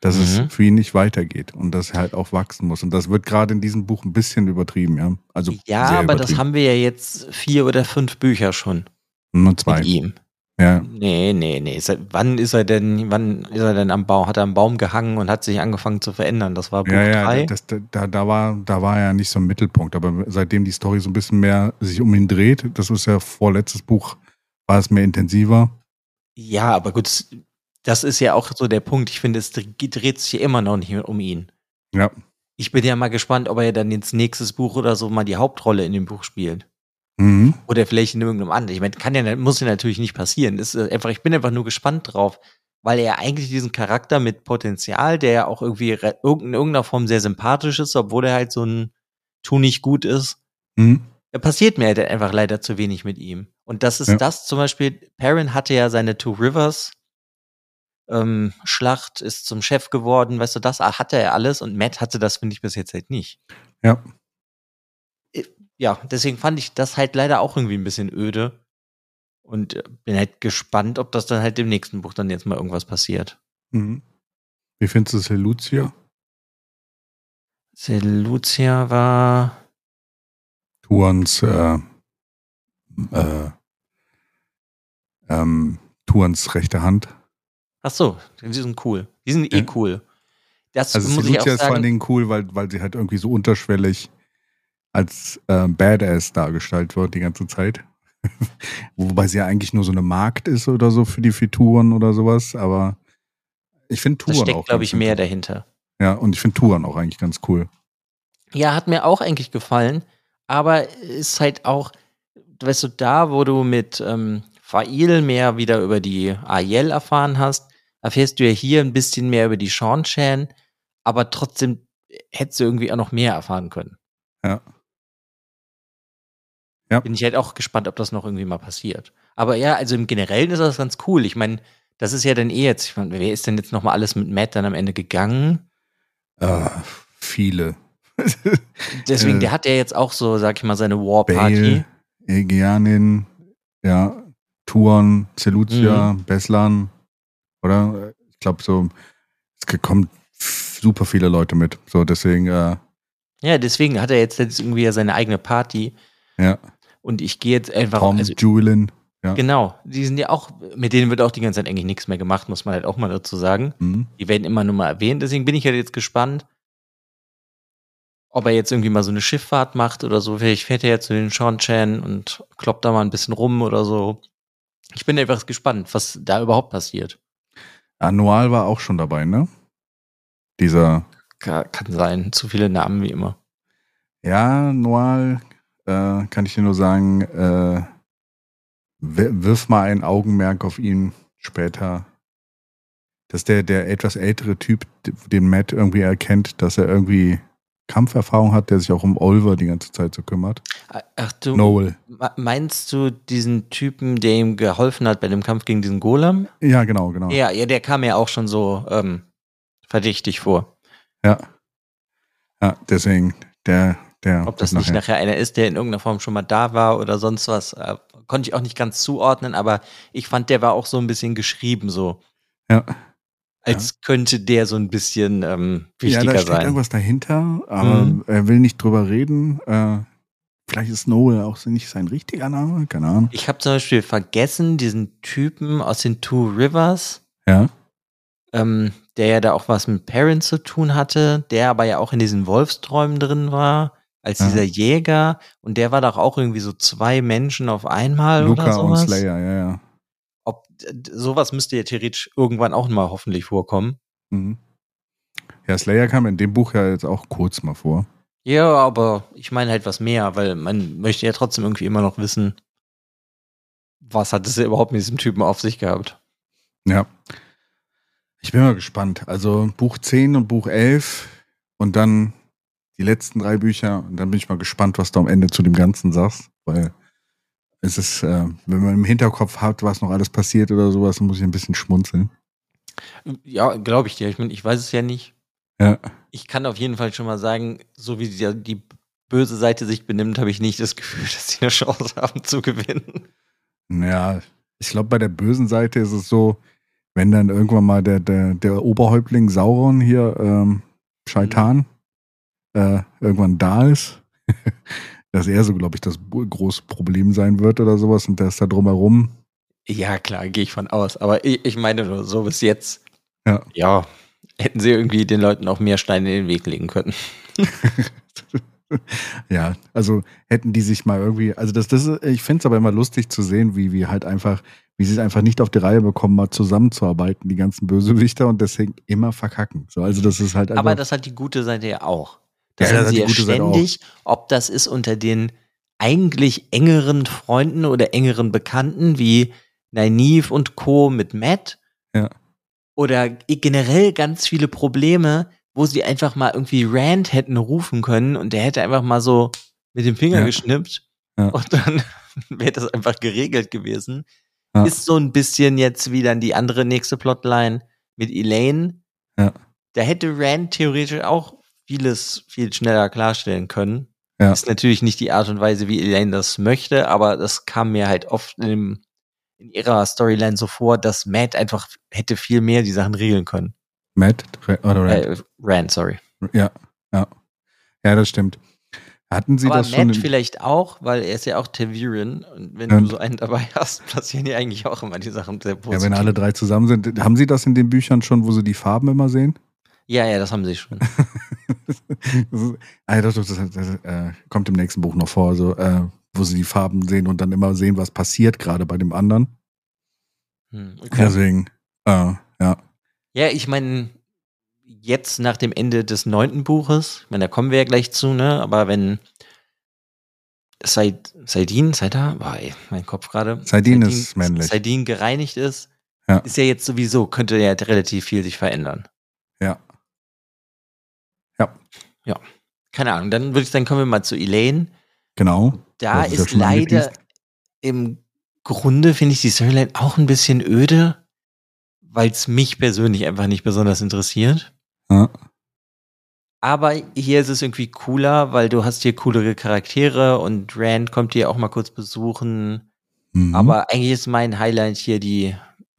dass Mhm. es für ihn nicht weitergeht und dass er halt auch wachsen muss. Und das wird gerade in diesem Buch ein bisschen übertrieben, ja. Also Ja, aber das haben wir ja jetzt vier oder fünf Bücher schon Nur zwei. mit ihm. Ja, Nee, nee, nee. Seit wann ist er denn, wann ist er denn am Baum? Hat er am Baum gehangen und hat sich angefangen zu verändern? Das war Buch ja, ja, drei. das, da, da, war, da war er ja nicht so im Mittelpunkt. Aber seitdem die Story so ein bisschen mehr sich um ihn dreht, das ist ja vorletztes Buch, war es mehr intensiver. Ja, aber gut, das ist ja auch so der Punkt. Ich finde, es dreht sich ja immer noch nicht um ihn. Ja. Ich bin ja mal gespannt, ob er dann ins nächstes Buch oder so mal die Hauptrolle in dem Buch spielt. Mhm. Oder vielleicht in irgendeinem anderen. Ich meine, kann ja, muss ja natürlich nicht passieren. Ist einfach, ich bin einfach nur gespannt drauf, weil er eigentlich diesen Charakter mit Potenzial, der ja auch irgendwie in irgendeiner Form sehr sympathisch ist, obwohl er halt so ein Tu nicht gut ist, Mhm. Da passiert mir halt einfach leider zu wenig mit ihm. Und das ist Ja. das zum Beispiel, Perrin hatte ja seine Two Rivers ähm, Schlacht, ist zum Chef geworden, weißt du, das hatte er alles und Matt hatte das, finde ich, bis jetzt halt nicht. Ja. Ja, deswegen fand ich das halt leider auch irgendwie ein bisschen öde. Und äh, bin halt gespannt, ob das dann halt im nächsten Buch dann jetzt mal irgendwas passiert. Mhm. Wie findest du Selucia? Lucia war. Tuans, äh, äh, ähm, Tuans rechte Hand. Ach so, die sind cool. Die sind eh Ja. cool. Das Also muss ich auch Selucia ist vor allen sagen. Dingen cool, weil, weil sie halt irgendwie so unterschwellig als äh, Badass dargestellt wird die ganze Zeit. Wobei sie ja eigentlich nur so eine Markt ist oder so für die Figuren oder sowas, aber ich finde Da Touren steckt, auch glaube ich, mehr dahinter. Ja, und ich finde Touren auch eigentlich ganz cool. Ja, hat mir auch eigentlich gefallen, aber ist halt auch, weißt du, da, wo du mit ähm, Fail mehr wieder über die Ariel erfahren hast, erfährst du ja hier ein bisschen mehr über die Sean Chan, aber trotzdem hättest du irgendwie auch noch mehr erfahren können. Ja. Ja. Bin ich halt auch gespannt, ob das noch irgendwie mal passiert. Aber ja, also im Generellen ist das ganz cool. Ich meine, das ist ja dann eh jetzt, ich mein, wer ist denn jetzt noch mal alles mit Matt dann am Ende gegangen? Äh, viele. Deswegen, Äh, der hat ja jetzt auch so, sag ich mal, seine War Party. Bale, Egeanin, ja, Touren, Selucia, Mhm. Beslan, oder? Ich glaube so, es kommen super viele Leute mit. So, deswegen, äh, Ja, deswegen hat er jetzt, jetzt irgendwie ja seine eigene Party. ja, Und ich gehe jetzt einfach. Tom, also, Julian, ja. genau, die sind ja auch, mit denen wird auch die ganze Zeit eigentlich nichts mehr gemacht, muss man halt auch mal dazu sagen. Mhm. Die werden immer nur mal erwähnt, deswegen bin ich halt jetzt gespannt, ob er jetzt irgendwie mal so eine Schifffahrt macht oder so. Vielleicht fährt er jetzt zu den Sean Chan und kloppt da mal ein bisschen rum oder so. Ich bin einfach gespannt, was da überhaupt passiert. Anual war auch schon dabei, ne? Dieser, Ka- Kann sein, zu viele Namen wie immer. ja, Noal, äh, kann ich dir nur sagen, äh, wi- wirf mal ein Augenmerk auf ihn später. Das ist der, der etwas ältere Typ, den Matt irgendwie erkennt, dass er irgendwie Kampferfahrung hat, der sich auch um Oliver die ganze Zeit so kümmert. Ach du, Noel. me- meinst du diesen Typen, der ihm geholfen hat bei dem Kampf gegen diesen Golem? Ja, genau, genau. Ja, ja, der kam mir auch schon so ähm, verdächtig vor. Ja, ja deswegen, der, der. Ob das nicht nachher einer ist, der in irgendeiner Form schon mal da war oder sonst was, äh, konnte ich auch nicht ganz zuordnen, aber ich fand, der war auch so ein bisschen geschrieben, so. Ja. Als könnte der so ein bisschen ähm, Ja, wichtiger da steht sein. irgendwas dahinter, aber Mhm. er will nicht drüber reden. Äh, vielleicht ist Noel auch nicht sein richtiger Name, keine Ahnung. Ich habe zum Beispiel vergessen, diesen Typen aus den Two Rivers, Ja, ähm, der ja da auch was mit Parents zu tun hatte, der aber ja auch in diesen Wolfsträumen drin war, als Ja. dieser Jäger. Und der war doch auch irgendwie so zwei Menschen auf einmal Luca oder und sowas. Slayer, ja, ja. Ob sowas müsste ja theoretisch irgendwann auch mal hoffentlich vorkommen. Mhm. Ja, Slayer kam in dem Buch ja jetzt auch kurz mal vor. Ja, aber ich meine halt was mehr, weil man möchte ja trotzdem irgendwie immer noch wissen, was hat es überhaupt mit diesem Typen auf sich gehabt. Ja. Ich bin mal gespannt. Also Buch 10 und Buch 11 und dann die letzten drei Bücher und dann bin ich mal gespannt, was du am Ende zu dem Ganzen sagst, weil es ist, äh, wenn man im Hinterkopf hat, was noch alles passiert oder sowas, muss ich ein bisschen schmunzeln. Ja, glaube ich dir. Ich meine, ich weiß es ja nicht. Ja. Ich kann auf jeden Fall schon mal sagen, so wie die, die böse Seite sich benimmt, habe ich nicht das Gefühl, dass sie eine Chance haben zu gewinnen. Ja, ich glaube, bei der bösen Seite ist es so, wenn dann irgendwann mal der, der, der Oberhäuptling Sauron hier, ähm, Shaitan, äh, irgendwann da ist, dass er so, glaube ich, das große Problem sein wird oder sowas und ist da drumherum. Ja, klar, gehe ich von aus. Aber ich, ich meine nur, so bis jetzt, Ja. ja, hätten sie irgendwie den Leuten auch mehr Steine in den Weg legen können. ja, also hätten die sich mal irgendwie, also das, das ich finde es aber immer lustig zu sehen, wie, wie halt einfach, wie sie es einfach nicht auf die Reihe bekommen, mal zusammenzuarbeiten, die ganzen Bösewichter und deswegen immer verkacken. So, also das ist halt. Aber das hat die gute Seite ja auch. Das Ja, sie ja ständig, ob das ist unter den eigentlich engeren Freunden oder engeren Bekannten wie Nynaeve und Co. mit Matt. Ja. Oder generell ganz viele Probleme, wo sie einfach mal irgendwie Rand hätten rufen können und der hätte einfach mal so mit dem Finger Ja. geschnippt Ja. und dann wäre das einfach geregelt gewesen. Ja. Ist so ein bisschen jetzt wie dann die andere nächste Plotline mit Elaine. Ja. Da hätte Rand theoretisch auch vieles viel schneller klarstellen können. Ja. Ist natürlich nicht die Art und Weise, wie Elaine das möchte, aber das kam mir halt oft in, dem, in ihrer Storyline so vor, dass Matt einfach hätte viel mehr die Sachen regeln können. Matt oder Rand. Äh, Rand, sorry. Ja, ja. Ja, das stimmt. Hatten Sie aber das schon? Matt vielleicht auch, weil er ist ja auch Tavirian und wenn Ja. du so einen dabei hast, passieren ja eigentlich auch immer die Sachen sehr positiv. ja, wenn alle drei zusammen sind. Haben Sie das in den Büchern schon, wo Sie die Farben immer sehen? Ja, ja, das haben sie schon. das ist, ah, das, das, das, äh, kommt im nächsten Buch noch vor, so, äh, wo Sie die Farben sehen und dann immer sehen, was passiert gerade bei dem anderen. Hm, okay. Deswegen, äh, ja. Ja, ich meine, jetzt nach dem Ende des neunten Buches, ich meine, da kommen wir ja gleich zu, ne? Aber wenn Said, Saidin, Saida, war ey, mein Kopf gerade. Saidin ist männlich. Saidin gereinigt ist, Ja. ist ja jetzt sowieso, könnte ja relativ viel sich verändern. Ja. Ja, Keine Ahnung, dann würde ich sagen, kommen wir mal zu Elaine. genau. Da ist ist leider im Grunde, finde ich die Storyline auch ein bisschen öde, weil es mich persönlich einfach nicht besonders interessiert. Ja. Aber hier ist es irgendwie cooler, weil du hast hier coolere Charaktere und Rand kommt hier auch mal kurz besuchen. Mhm. Aber eigentlich ist mein Highlight hier die,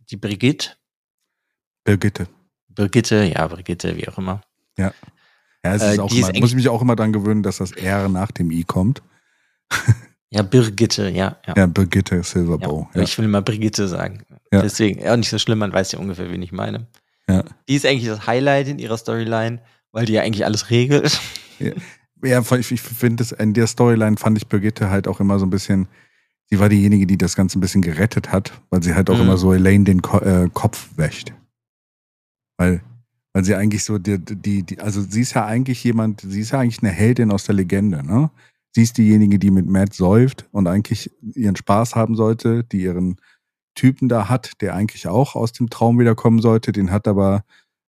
die Brigitte. Birgitte. Brigitte, ja, Brigitte, wie auch immer. Ja, es Äh, ist auch die ist immer, muss ich mich auch immer dran gewöhnen, dass das R nach dem I kommt. Ja, Birgitte, ja, ja. Ja, Birgitte ja. Silverbow. Ja. Ich will immer Brigitte sagen. Ja. Deswegen, ja, nicht so schlimm, man weiß ja ungefähr, wen ich meine. Ja. Die ist eigentlich das Highlight in ihrer Storyline, weil die ja eigentlich alles regelt. Ja, ich, ich finde es, in der Storyline fand ich Birgitte halt auch immer so ein bisschen, sie war diejenige, die das Ganze ein bisschen gerettet hat, weil sie halt auch Mhm. immer so Elaine den Ko äh, Kopf wäscht. Weil, weil sie eigentlich so, die, die, die, also sie ist ja eigentlich jemand, sie ist ja eigentlich eine Heldin aus der Legende, ne? Sie ist diejenige, die mit Matt säuft und eigentlich ihren Spaß haben sollte, die ihren Typen da hat, der eigentlich auch aus dem Traum wiederkommen sollte, den hat aber,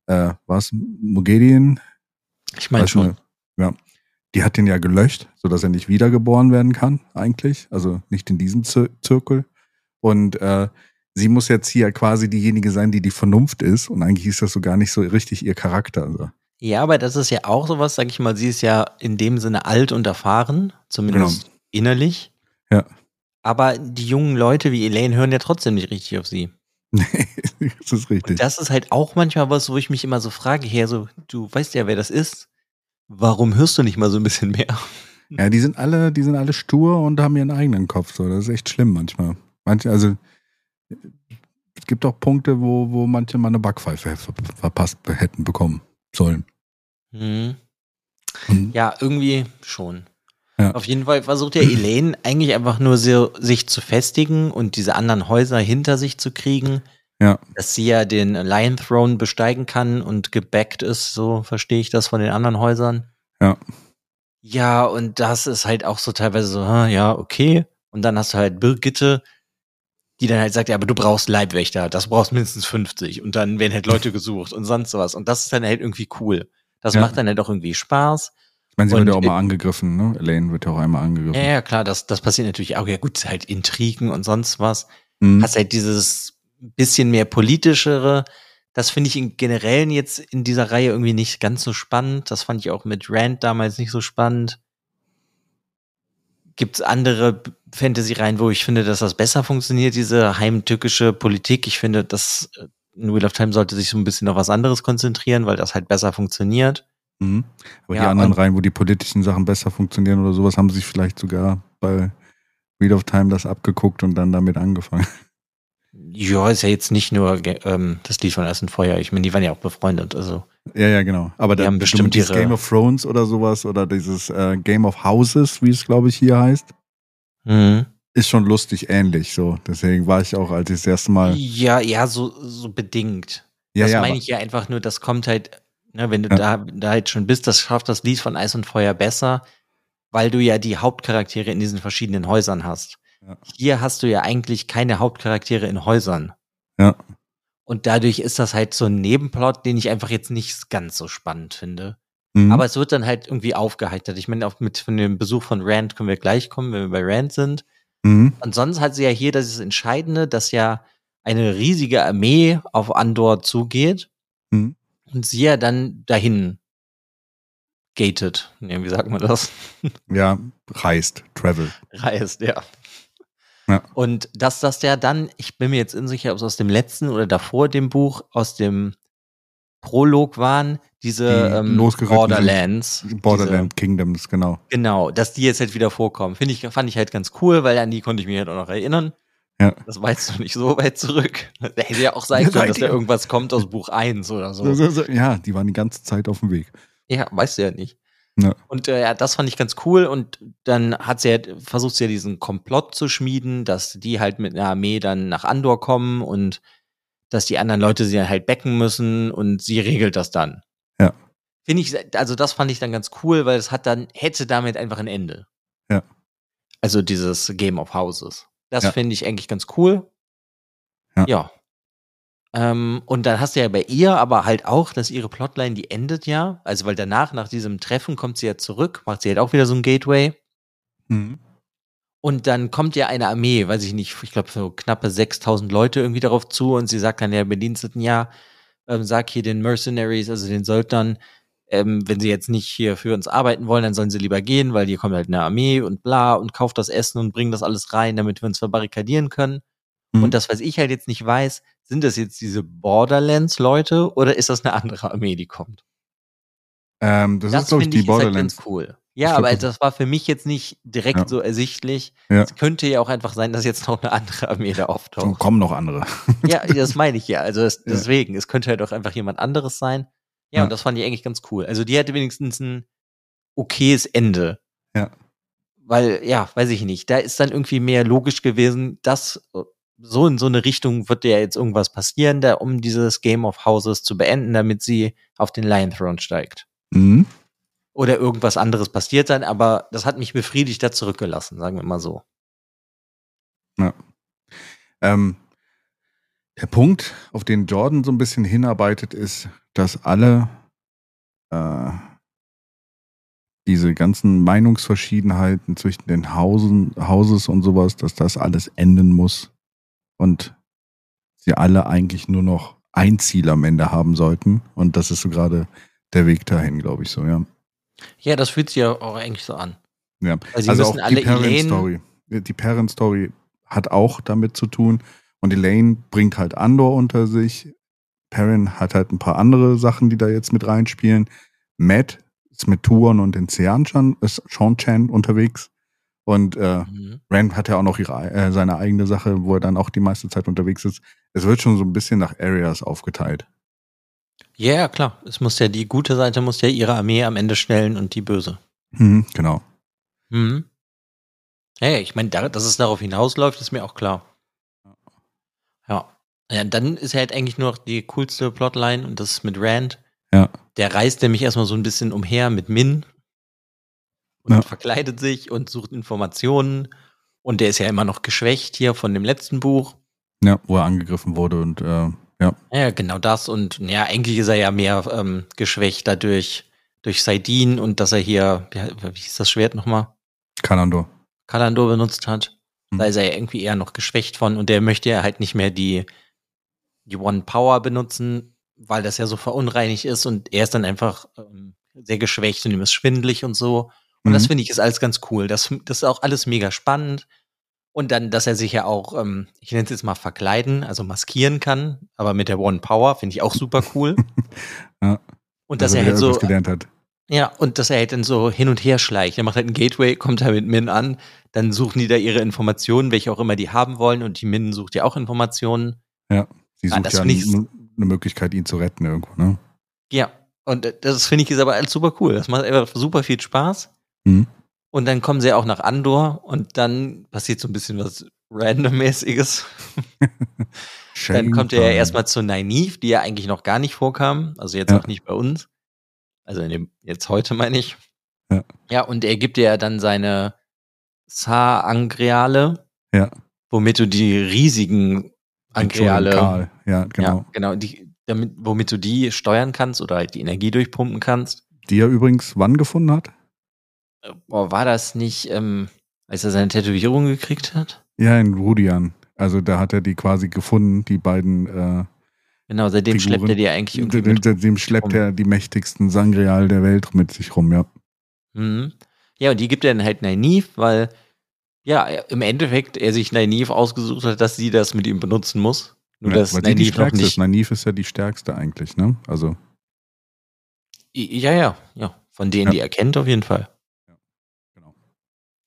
äh, was, Mogedian, Ich meine schon. nur, Ja. Die hat den ja gelöscht, sodass er nicht wiedergeboren werden kann, eigentlich. Also nicht in diesem Zir Zirkel. Und äh, sie muss jetzt hier quasi diejenige sein, die die Vernunft ist. Und eigentlich ist das so gar nicht so richtig ihr Charakter. Also. Ja, aber das ist ja auch sowas, sag ich mal, sie ist ja in dem Sinne alt und erfahren, zumindest innerlich. Ja. Aber die jungen Leute wie Elaine hören ja trotzdem nicht richtig auf sie. Nee, das ist richtig. Und das ist halt auch manchmal was, wo ich mich immer so frage, her, so, du weißt ja, wer das ist. Warum hörst du nicht mal so ein bisschen mehr? ja, die sind alle, die sind alle stur und haben ihren eigenen Kopf. So. Das ist echt schlimm manchmal. Manche, also es gibt auch Punkte, wo, wo manche mal eine Backpfeife ver verpasst hätten bekommen sollen. Hm. Und Ja, irgendwie schon. Ja. Auf jeden Fall versucht ja Elaine eigentlich einfach nur so, sich zu festigen und diese anderen Häuser hinter sich zu kriegen. Ja. Dass sie ja den Lion Throne besteigen kann und gebackt ist, so verstehe ich das von den anderen Häusern. Ja. Ja, und das ist halt auch so teilweise so, ja, okay. Und dann hast du halt Birgitte, die dann halt sagt, ja, aber du brauchst Leibwächter, das brauchst mindestens 50. Und dann werden halt Leute gesucht und sonst sowas. Und das ist dann halt irgendwie cool. Das ja. macht dann halt auch irgendwie Spaß. Ich meine, sie und, wird ja auch mal angegriffen, ne? Elaine wird ja auch einmal angegriffen. Ja, ja, klar, das, das passiert natürlich auch. Ja, gut, halt Intrigen und sonst was. Mhm. Hast halt dieses bisschen mehr politischere. Das finde ich in generellen jetzt in dieser Reihe irgendwie nicht ganz so spannend. Das fand ich auch mit Rand damals nicht so spannend. Gibt es andere Fantasy-Reihen, wo ich finde, dass das besser funktioniert, diese heimtückische Politik? Ich finde, dass äh, in Wheel of Time sollte sich so ein bisschen auf was anderes konzentrieren, weil das halt besser funktioniert. Mhm. Aber ja, die anderen Reihen, wo die politischen Sachen besser funktionieren oder sowas, haben sich vielleicht sogar bei Wheel of Time das abgeguckt und dann damit angefangen. Ja, ist ja jetzt nicht nur ähm, das Lied von Essen Feuer. Ich meine, die waren ja auch befreundet. Also. Ja, ja, genau. Aber die haben bestimmt dieses Game of Thrones oder sowas oder dieses äh, Game of Houses, wie es glaube ich hier heißt, mhm. ist schon lustig ähnlich. So, deswegen war ich auch, als ich das erste Mal. Ja, ja, so so bedingt. Ja, das ja, meine ich ja einfach nur. Das kommt halt, ne, wenn du ja. da da halt schon bist, das schafft das Lied von Eis und Feuer besser, weil du ja die Hauptcharaktere in diesen verschiedenen Häusern hast. Ja. Hier hast du ja eigentlich keine Hauptcharaktere in Häusern. Ja. Und dadurch ist das halt so ein Nebenplot, den ich einfach jetzt nicht ganz so spannend finde. Mhm. Aber es wird dann halt irgendwie aufgeheitert. Ich meine, auch mit von dem Besuch von Rand können wir gleich kommen, wenn wir bei Rand sind. Mhm. Und sonst hat sie ja hier das Entscheidende, dass ja eine riesige Armee auf Andor zugeht mhm. und sie ja dann dahin gated. Ja, wie sagt man das? Ja, reist, travel. Reist, ja. Ja. Und dass das ja dann, ich bin mir jetzt unsicher, ob es aus dem letzten oder davor dem Buch, aus dem Prolog waren, diese ähm, Borderlands. Borderland diese, Kingdoms, genau. Genau, dass die jetzt halt wieder vorkommen. Finde ich, fand ich halt ganz cool, weil an die konnte ich mich halt auch noch erinnern. Ja. Das war jetzt noch nicht so weit zurück. Da hätte ja auch sein können, dass da irgendwas kommt aus Buch 1 oder so. Ja, die waren die ganze Zeit auf dem Weg. Ja, weißt du ja nicht. Ja. Und äh, ja, das fand ich ganz cool. Und dann hat sie halt, versucht sie ja diesen Komplott zu schmieden, dass die halt mit einer Armee dann nach Andor kommen und dass die anderen Leute sie dann halt becken müssen und sie regelt das dann. Finde ich, also das fand ich dann ganz cool, weil es hat dann, hätte damit einfach ein Ende. Ja. Also dieses Game of Houses. Das ja. finde ich eigentlich ganz cool. Ja. ja. Ähm, und dann hast du ja bei ihr aber halt auch, dass ihre Plotline, die endet ja. Also, weil danach, nach diesem Treffen, kommt sie ja zurück, macht sie halt auch wieder so ein Gateway. Mhm. Und dann kommt ja eine Armee, weiß ich nicht, ich glaube so knappe 6000 Leute irgendwie darauf zu und sie sagt dann ja Bediensteten, ja, ähm, sag hier den Mercenaries, also den Söldnern, ähm, wenn sie jetzt nicht hier für uns arbeiten wollen, dann sollen sie lieber gehen, weil hier kommt halt eine Armee und bla und kauft das Essen und bringt das alles rein, damit wir uns verbarrikadieren können. Mhm. Und das, was ich halt jetzt nicht weiß, sind das jetzt diese Borderlands-Leute oder ist das eine andere Armee, die kommt? Ähm, das, das ist, glaube ich, die ich Borderlands. Halt cool. Ja, ich aber glaub, das war für mich jetzt nicht direkt ja. so ersichtlich. Ja. Es könnte ja auch einfach sein, dass jetzt noch eine andere Armee da auftaucht. Und kommen noch andere. ja, das meine ich ja. Also es, deswegen, ja. es könnte halt auch einfach jemand anderes sein. Ja, und das fand ich eigentlich ganz cool. Also die hatte wenigstens ein okayes Ende. Ja. Weil, ja, weiß ich nicht, da ist dann irgendwie mehr logisch gewesen, dass so in so eine Richtung wird ja jetzt irgendwas passieren, da, um dieses Game of Houses zu beenden, damit sie auf den Lion Throne steigt. Mhm. Oder irgendwas anderes passiert dann, aber das hat mich befriedigt da zurückgelassen, sagen wir mal so. Ja. Ähm, der Punkt, auf den Jordan so ein bisschen hinarbeitet, ist, dass alle äh, diese ganzen Meinungsverschiedenheiten zwischen den Hausen, Hauses und sowas, dass das alles enden muss und sie alle eigentlich nur noch ein Ziel am Ende haben sollten. Und das ist so gerade der Weg dahin, glaube ich so, ja. Ja, das fühlt sich ja auch eigentlich so an. Ja, also auch die Parent-Story. Die Parent-Story hat auch damit zu tun. Und Elaine bringt halt Andor unter sich. Perrin hat halt ein paar andere Sachen, die da jetzt mit reinspielen. Matt ist mit Tuon und den Seanchan, ist Sean Chan unterwegs. Und äh, mhm. Rand hat ja auch noch ihre, äh, seine eigene Sache, wo er dann auch die meiste Zeit unterwegs ist. Es wird schon so ein bisschen nach Areas aufgeteilt. Ja, yeah, klar. Es muss ja die gute Seite muss ja ihre Armee am Ende stellen und die böse. Mhm, genau. Mhm. Ja, ich meine, da, dass es darauf hinausläuft, ist mir auch klar. Ja. Ja. Dann ist halt eigentlich nur noch die coolste Plotline und das ist mit Rand. Ja. Der reist nämlich erstmal so ein bisschen umher mit Min und Ja. verkleidet sich und sucht Informationen. Und der ist ja immer noch geschwächt hier von dem letzten Buch. Ja, wo er angegriffen wurde und äh, ja. Ja, genau das. Und ja, eigentlich ist er ja mehr ähm, geschwächt dadurch durch Saidin und dass er hier, wie, wie hieß das Schwert nochmal? Kalandor. Kalandor benutzt hat. Da ist er ja irgendwie eher noch geschwächt von und der möchte ja halt nicht mehr die, die One Power benutzen, weil das ja so verunreinigt ist und er ist dann einfach ähm, sehr geschwächt und ihm ist schwindelig und so. Und das Mhm. finde ich ist alles ganz cool. Das, das ist auch alles mega spannend. Und dann, dass er sich ja auch, ähm, ich nenne es jetzt mal verkleiden, also maskieren kann, aber mit der One Power finde ich auch super cool. Ja. Und dass er er halt so, gelernt hat. ja, und dass er halt dann so hin und her schleicht. Er macht halt ein Gateway, kommt da mit Min an, dann suchen die da ihre Informationen, welche auch immer die haben wollen, und die Min sucht ja auch Informationen. Sie Ah, sucht ja n- eine Möglichkeit, ihn zu retten irgendwo, ne? Ja, und äh, das finde ich ist aber alles super cool. Das macht einfach super viel Spaß. Mhm. Und dann kommen sie auch nach Andor und dann passiert so ein bisschen was Randommäßiges. Dann kommt er ja erstmal zu Nynaeve, die ja eigentlich noch gar nicht vorkam. Also jetzt Ja. auch nicht bei uns. Also in dem, jetzt heute meine ich. Ja. Ja, und er gibt dir ja dann seine Sa-Angreale. Ja. Womit du die riesigen Angreale, Karl. Ja, genau. ja, genau, die, damit, womit du die steuern kannst oder halt die Energie durchpumpen kannst. Die er übrigens wann gefunden hat? Äh, Boah, war das nicht, ähm, als er seine Tätowierung gekriegt hat? Ja, in Rudian. Also da hat er die quasi gefunden, die beiden äh, Genau, seitdem Figuren. schleppt er die eigentlich irgendwie dem, mit. dem, dem schleppt rum. er die mächtigsten Sangreal der Welt mit sich rum, ja. Mhm. Ja, und die gibt er dann halt Nynaeve, weil, ja, er- im Endeffekt er sich Nynaeve ausgesucht hat, dass sie das mit ihm benutzen muss. Nur, ja dass weil die die Nynaeve noch stärkste ist. nicht. Nynaeve ist ja die stärkste eigentlich, ne? Also, Ja, ja, ja. Von denen, Ja. die er kennt, auf jeden Fall. genau.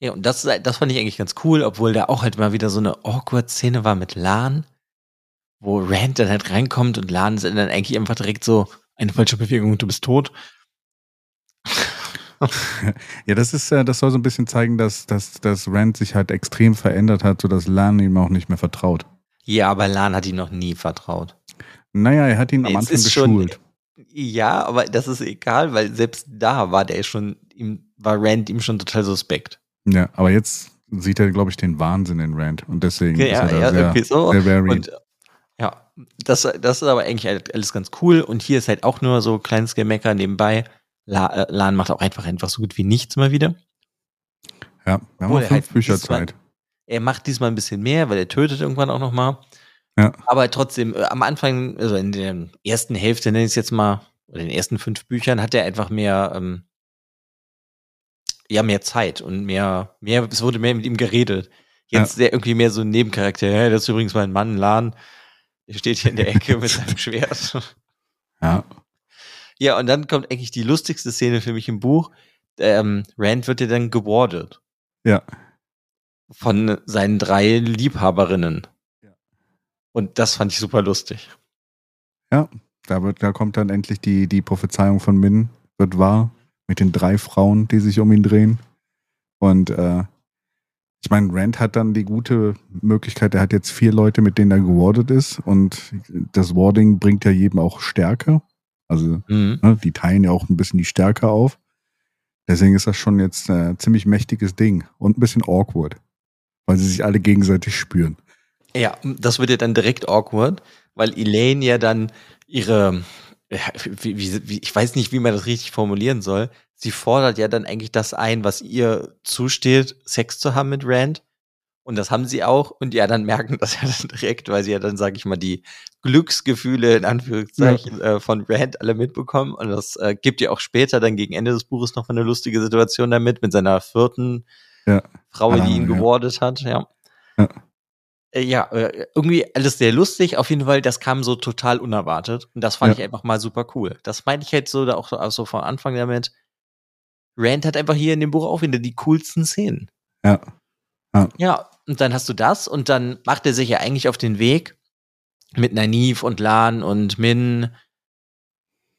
Ja, und das, das fand ich eigentlich ganz cool, obwohl da auch halt mal wieder so eine awkward Szene war mit Lan, wo Rand dann halt reinkommt und Lan ist dann eigentlich einfach direkt so, eine falsche Bewegung und du bist tot. Ja, das ist, äh, das soll so ein bisschen zeigen, dass, dass, dass Rand sich halt extrem verändert hat, sodass Lan ihm auch nicht mehr vertraut. Ja, aber Lan hat ihm noch nie vertraut. Naja, er hat ihn am Anfang ist schon- geschult. Ja, aber das ist egal, weil selbst da war der schon, ihm, war Rand ihm schon total suspekt. Ja, aber jetzt sieht er, glaube ich, den Wahnsinn in Rand. Und deswegen Ja, ist er da ja, sehr, so. sehr. Und ja, das, das ist aber eigentlich alles ganz cool. Und hier ist halt auch nur so kleines Gemecker nebenbei. La, äh, Lan macht auch einfach einfach so gut wie nichts mal wieder. ja, wir haben obwohl auch er fünf halt Bücher Zeit. Er macht diesmal ein bisschen mehr, weil er tötet irgendwann auch noch mal. Ja. Aber trotzdem, äh, am Anfang, also in der ersten Hälfte, nenne ich es jetzt mal, oder in den ersten fünf Büchern, hat er einfach mehr, ähm, ja, mehr Zeit und mehr, mehr, es wurde mehr mit ihm geredet. Jetzt ist er irgendwie mehr so ein Nebencharakter. Ja, das ist übrigens mein Mann, Lan. Der steht hier in der Ecke mit seinem Schwert. Ja, Ja, und dann kommt eigentlich die lustigste Szene für mich im Buch. Ähm, Rand wird ja dann gewardet. Ja. Von seinen drei Liebhaberinnen. Ja. Und das fand ich super lustig. da, wird, da kommt dann endlich die, die Prophezeiung von Min, wird wahr, mit den drei Frauen, die sich um ihn drehen. Und äh, ich meine, Rand hat dann die gute Möglichkeit, er hat jetzt vier Leute, mit denen er gewardet ist. Und das Warding bringt ja jedem auch Stärke. Also Mhm. ne, die teilen ja auch ein bisschen die Stärke auf. Deswegen ist das schon jetzt ein ziemlich mächtiges Ding und ein bisschen awkward, weil sie sich alle gegenseitig spüren. Ja, das wird ja dann direkt awkward, weil Elaine ja dann ihre, wie, wie, ich weiß nicht, wie man das richtig formulieren soll. Sie fordert ja dann eigentlich das ein, was ihr zusteht, Sex zu haben mit Rand. Und das haben sie auch. Und ja, dann merken das ja dann direkt, weil sie ja dann, sag ich mal, die Glücksgefühle in Anführungszeichen äh, von Rand alle mitbekommen. Und das äh, gibt ja auch später dann gegen Ende des Buches noch eine lustige Situation damit, mit seiner vierten Ja. Frau, die Ah, ihn ja. gewordet hat, ja. Ja. Äh, Ja, äh, irgendwie alles sehr lustig. Auf jeden Fall, das kam so total unerwartet. Und das fand Ja. ich einfach mal super cool. Das meine ich halt so da auch so also von Anfang damit. Rand hat einfach hier in dem Buch auch wieder die coolsten Szenen. Ja. Ja. Und dann hast du das und dann macht er sich ja eigentlich auf den Weg mit Nynaeve und Lan und Min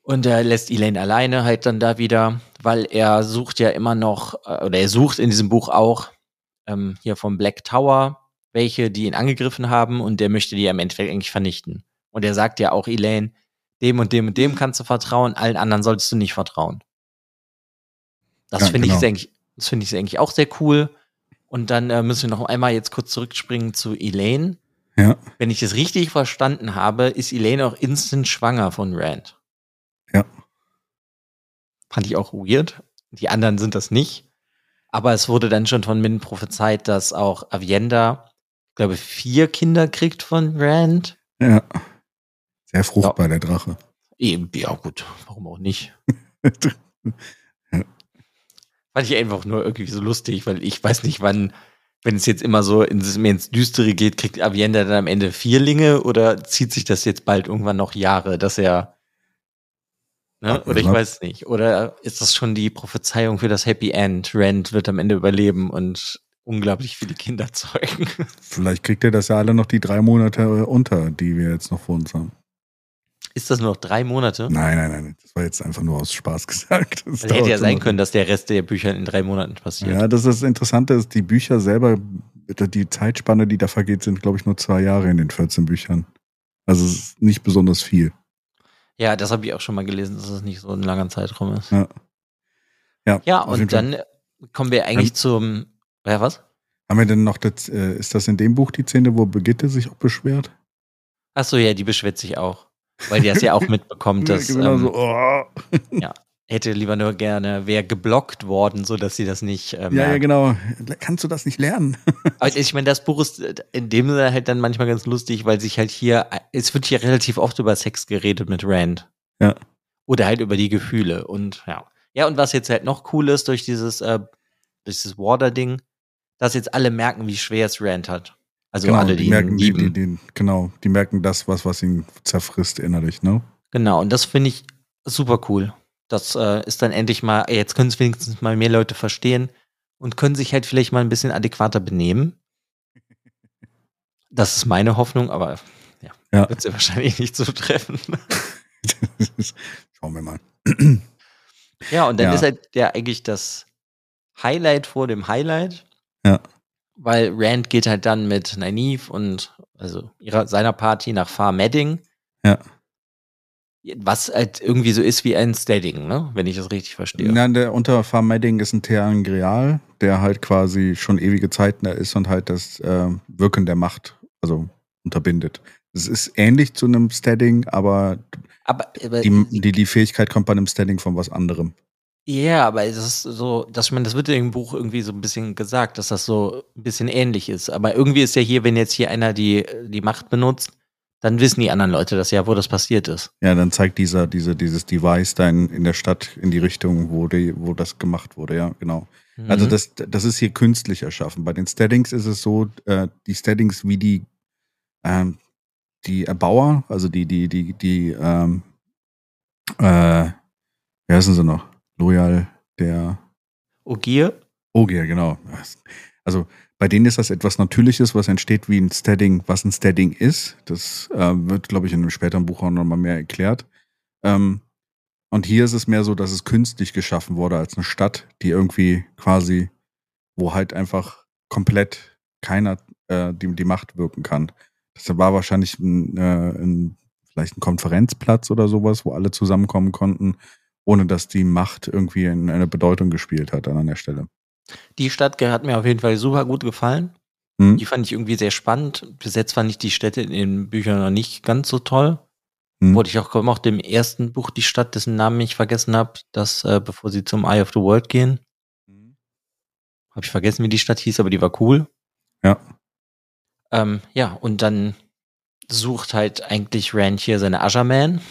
Und er lässt Elaine alleine halt dann da wieder, weil er sucht ja immer noch, äh, oder er sucht in diesem Buch auch ähm, hier vom Black Tower welche, die ihn angegriffen haben und der möchte die im Endeffekt eigentlich vernichten. Und er sagt ja auch Elaine, dem und dem und dem kannst du vertrauen, allen anderen solltest du nicht vertrauen. Das Ja, finde genau. ich eigentlich, das finde ich eigentlich auch sehr cool. Und dann äh, müssen wir noch einmal jetzt kurz zurückspringen zu Elaine. Ja, Wenn ich es richtig verstanden habe, ist Elaine auch instant schwanger von Rand. Ja. Fand ich auch weird. Die anderen sind das nicht. Aber es wurde dann schon von Min prophezeit, dass auch Avienda, ich glaube, vier Kinder kriegt von Rand. ja. Sehr fruchtbar, der Drache. Eben, ja gut, warum auch nicht. Fand ich einfach nur irgendwie so lustig, weil ich weiß nicht, wann, wenn es jetzt immer so ins, mehr ins Düstere geht, kriegt Avienda dann am Ende Vierlinge oder zieht sich das jetzt bald irgendwann noch Jahre, dass er. Ne? Oder ich weiß nicht. Oder ist das schon die Prophezeiung für das Happy End? Rand wird am Ende überleben und unglaublich viele Kinder zeugen. Vielleicht kriegt er das ja alle noch die drei Monate unter, die wir jetzt noch vor uns haben. Ist das nur noch drei Monate? Nein, nein, nein. Das war jetzt einfach nur aus Spaß gesagt. Das Das hätte dauert ja sein können, dass der Rest der Bücher in drei Monaten passiert. Ja, das ist das Interessante ist, die Bücher selber, die Zeitspanne, die da vergeht, sind, glaube ich, nur zwei Jahre in den 14 Büchern. Also es ist nicht besonders viel. Ja, das habe ich auch schon mal gelesen, dass es nicht so ein langer Zeitraum ist. Ja. Ja, Ja, und dann kommen wir eigentlich Ähm, zum. Ja, was? Haben wir denn noch das, äh, ist das in dem Buch die Szene, wo Brigitte sich auch beschwert? Achso, ja, die beschwert sich auch. Weil die das ja auch mitbekommt, dass genau ähm, so, oh. hätte lieber nur gerne, wäre geblockt worden, so dass sie das nicht. Äh, Ja, ja, genau. Kannst du das nicht lernen? Aber ich meine, das Buch ist in dem Sinne halt dann manchmal ganz lustig, weil sich halt hier, es wird hier relativ oft über Sex geredet mit Rand. Ja. Oder halt über die Gefühle und ja. Ja, und was jetzt halt noch cool ist durch dieses, äh, durch dieses Water-Ding, dass jetzt alle merken, wie schwer es Rand hat. Also alle, die, die merken, die, die, genau, die merken das, was, was ihn zerfrisst innerlich, ne? Genau, und das finde ich super cool. Das äh, ist dann endlich mal, jetzt können es wenigstens mal mehr Leute verstehen und können sich halt vielleicht mal ein bisschen adäquater benehmen. Das ist meine Hoffnung, aber ja, Ja. wird sie wahrscheinlich nicht so treffen. Schauen wir mal. ja, und dann Ja. ist halt ja eigentlich das Highlight vor dem Highlight. Ja. Weil Rand geht halt dann mit Nynaeve und also ihrer, seiner Party nach Far Medding. Ja. Was halt irgendwie so ist wie ein Steading, ne? Wenn ich das richtig verstehe. Nein, der unter Farmedding ist ein Theangreal, der halt quasi schon ewige Zeiten da ist und halt das äh, Wirken der Macht, also unterbindet. Es ist ähnlich zu einem Steading, aber aber, aber die, die, die Fähigkeit kommt bei einem Steading von was anderem. Ja, aber es ist so, dass ich meine, das wird im Buch irgendwie so ein bisschen gesagt, dass das so ein bisschen ähnlich ist. Aber irgendwie ist ja hier, wenn jetzt hier einer die, die Macht benutzt, dann wissen die anderen Leute das ja, wo das passiert ist. Ja, dann zeigt dieser, diese, dieses Device da in, in der Stadt in die Richtung, wo, die, wo das gemacht wurde, ja, genau. Also Mhm. das, das ist hier künstlich erschaffen. Bei den Steadings ist es so, äh, die Steadings wie die, ähm, die Erbauer, also die, die, die, die, ähm, äh, wie heißen sie noch? Loyal, der Ogier? Ogier, genau. Also bei denen ist das etwas Natürliches, was entsteht wie ein Steading, was ein Steading ist. Das äh, wird, glaube ich, in einem späteren Buch auch nochmal mehr erklärt. Ähm, und hier ist es mehr so, dass es künstlich geschaffen wurde als eine Stadt, die irgendwie quasi, wo halt einfach komplett keiner äh, die, die Macht wirken kann. Das war wahrscheinlich ein, äh, ein, vielleicht ein Konferenzplatz oder sowas, wo alle zusammenkommen konnten, ohne dass die Macht irgendwie in, eine Bedeutung gespielt hat an der Stelle. Die Stadt hat mir auf jeden Fall super gut gefallen. Hm? Die fand ich irgendwie sehr spannend. Bis jetzt fand ich die Städte in den Büchern noch nicht ganz so toll. Hm? Wurde ich auch gemocht im ersten Buch, die Stadt, dessen Namen ich vergessen habe, das, äh, bevor sie zum Eye of the World gehen. Habe ich vergessen, wie die Stadt hieß, aber die war cool. Ja. Ähm, ja, und dann sucht halt eigentlich Rand hier seine Asherman.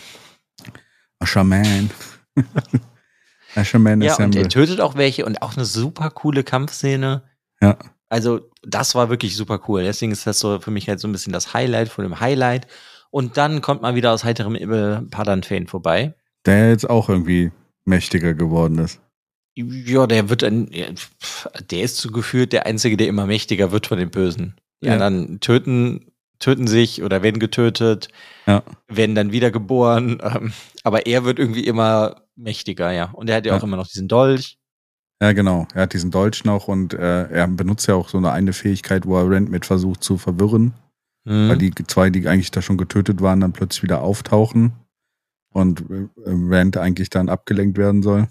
Asherman. Asherman Ja, und Assemble. er tötet auch welche und auch eine super coole Kampfszene. Ja. Also, das war wirklich super cool. Deswegen ist das so für mich halt so ein bisschen das Highlight von dem Highlight. Und dann kommt mal wieder aus heiterem Himmel Padan vorbei. Der jetzt auch irgendwie mächtiger geworden ist. Ja, der wird ein, der ist so gefühlt der Einzige, der immer mächtiger wird von den Bösen. Die Ja. anderen töten töten sich oder werden getötet, Ja. werden dann wiedergeboren. Ähm, aber er wird irgendwie immer mächtiger, ja. Und er hat ja, Ja. auch immer noch diesen Dolch. Ja, genau. Er hat diesen Dolch noch und äh, er benutzt ja auch so eine eine Fähigkeit, wo er Rand mit versucht zu verwirren. Mhm. Weil die zwei, die eigentlich da schon getötet waren, dann plötzlich wieder auftauchen und äh, Rand eigentlich dann abgelenkt werden soll.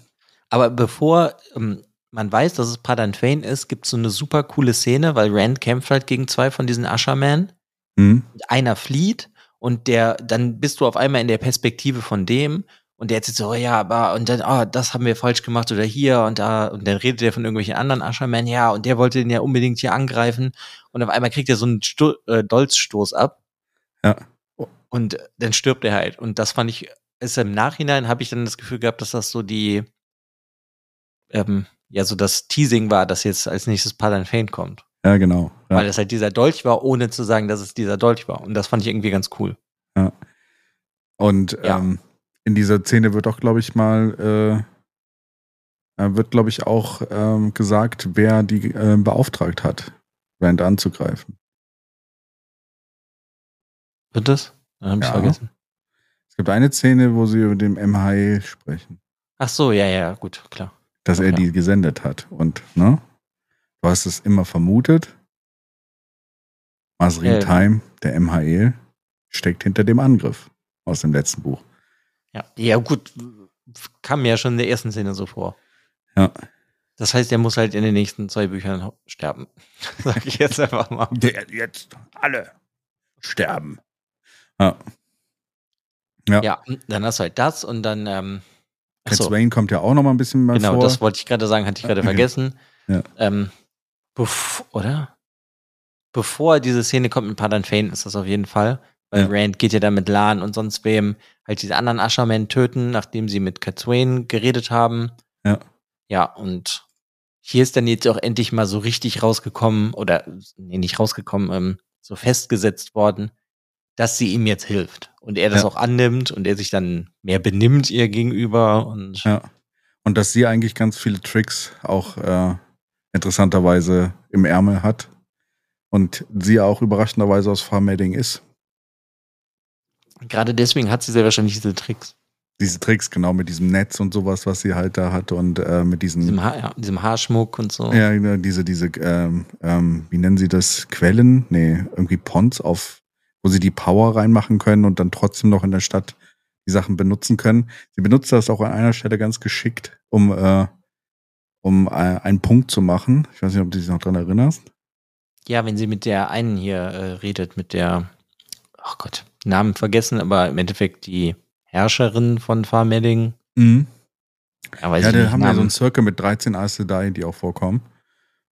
Aber bevor ähm, man weiß, dass es Padan Fane ist, gibt es so eine super coole Szene, weil Rand kämpft halt gegen zwei von diesen Ushermen. Hm? Einer flieht und der, dann bist du auf einmal in der Perspektive von dem und der erzählt so, oh ja, aber und dann, oh, das haben wir falsch gemacht oder hier und da und dann redet er von irgendwelchen anderen Ushermen, ja, und der wollte den ja unbedingt hier angreifen und auf einmal kriegt er so einen Sto äh, Dolzstoß ab. Ja. Und dann stirbt er halt. Und das fand ich, ist im Nachhinein habe ich dann das Gefühl gehabt, dass das so die, ähm, ja, so das Teasing war, dass jetzt als nächstes Padan Fane kommt. Ja, genau. Ja. Weil das halt dieser Dolch war, ohne zu sagen, dass es dieser Dolch war. Und das fand ich irgendwie ganz cool. Und Ja. ähm, in dieser Szene wird auch, glaube ich, mal, äh, äh, wird, glaube ich, auch ähm, gesagt, wer die äh, beauftragt hat, Rand anzugreifen. Wird das? Dann hab ich Ja. vergessen. Es gibt eine Szene, wo sie über den MHI sprechen, Ach so, ja, ja, gut, klar. dass er Ja. die gesendet hat. Und, ne? Du hast es immer vermutet. Masrin Ja. Time, der MHL, steckt hinter dem Angriff aus dem letzten Buch. Ja, ja gut, kam mir ja schon in der ersten Szene so vor. Ja. Das heißt, er muss halt in den nächsten zwei Büchern sterben. Sag ich jetzt einfach mal. Der jetzt alle sterben. Ja. Ja. Ja, dann hast du halt das und dann, ähm, ach Cat so, Swain kommt ja auch noch mal ein bisschen mal genau, vor. das wollte ich gerade sagen, hatte ich gerade Okay. vergessen. Ja. Ähm, bev oder? Bevor diese Szene kommt mit Padan Fane ist das auf jeden Fall. Weil Ja. Rand geht ja dann mit Lan und sonst wem halt diese anderen Ushermen töten, nachdem sie mit Cat Swain geredet haben. Ja. Ja, und hier ist dann jetzt auch endlich mal so richtig rausgekommen, oder nee, nicht rausgekommen, ähm, so festgesetzt worden, dass sie ihm jetzt hilft. Und er das Ja. auch annimmt und er sich dann mehr benimmt ihr gegenüber und Ja. Und dass sie eigentlich ganz viele Tricks auch äh, interessanterweise im Ärmel hat. Und sie auch überraschenderweise aus Farmedding ist. Gerade deswegen hat sie sehr wahrscheinlich diese Tricks. Diese Tricks, genau, mit diesem Netz und sowas, was sie halt da hat und äh, mit diesen, Diesem, Haar, ja, diesem Haarschmuck und so. ja, genau, diese, diese, ähm, ähm, wie nennen sie das? Quellen? Nee, irgendwie Ponds auf, wo sie die Power reinmachen können und dann trotzdem noch in der Stadt die Sachen benutzen können. Sie benutzt das auch an einer Stelle ganz geschickt, um, äh, um äh, einen Punkt zu machen. Ich weiß nicht, ob du dich noch dran erinnerst. Ja, wenn sie mit der einen hier äh, redet, mit der, ach Gott, Namen vergessen, aber im Endeffekt die Herrscherin von Farmedding. Mhm. Ja, Ja, da haben wir so einen Circle mit 13 Aes Sedai, die auch vorkommen.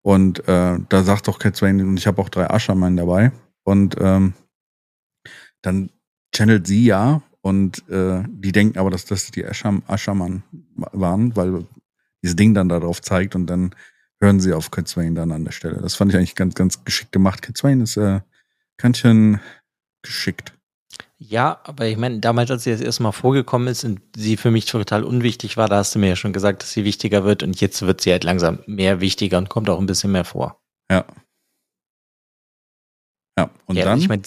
Und äh, da sagt doch Cat Swain, und ich habe auch drei Aschermann dabei. Und ähm, dann channelt sie ja und äh, die denken aber, dass das die Ascham, Aschermann waren, weil dieses Ding dann darauf zeigt und dann hören sie auf Cat Swain dann an der Stelle. Das fand ich eigentlich ganz, ganz geschickt gemacht. Cat Swain ist äh, ganz schön geschickt. Ja, aber ich meine, damals, als sie das erste Mal vorgekommen ist und sie für mich total unwichtig war, da hast du mir ja schon gesagt, dass sie wichtiger wird und jetzt wird sie halt langsam mehr wichtiger und kommt auch ein bisschen mehr vor. Ja. Ja, und ja, dann? ich meine,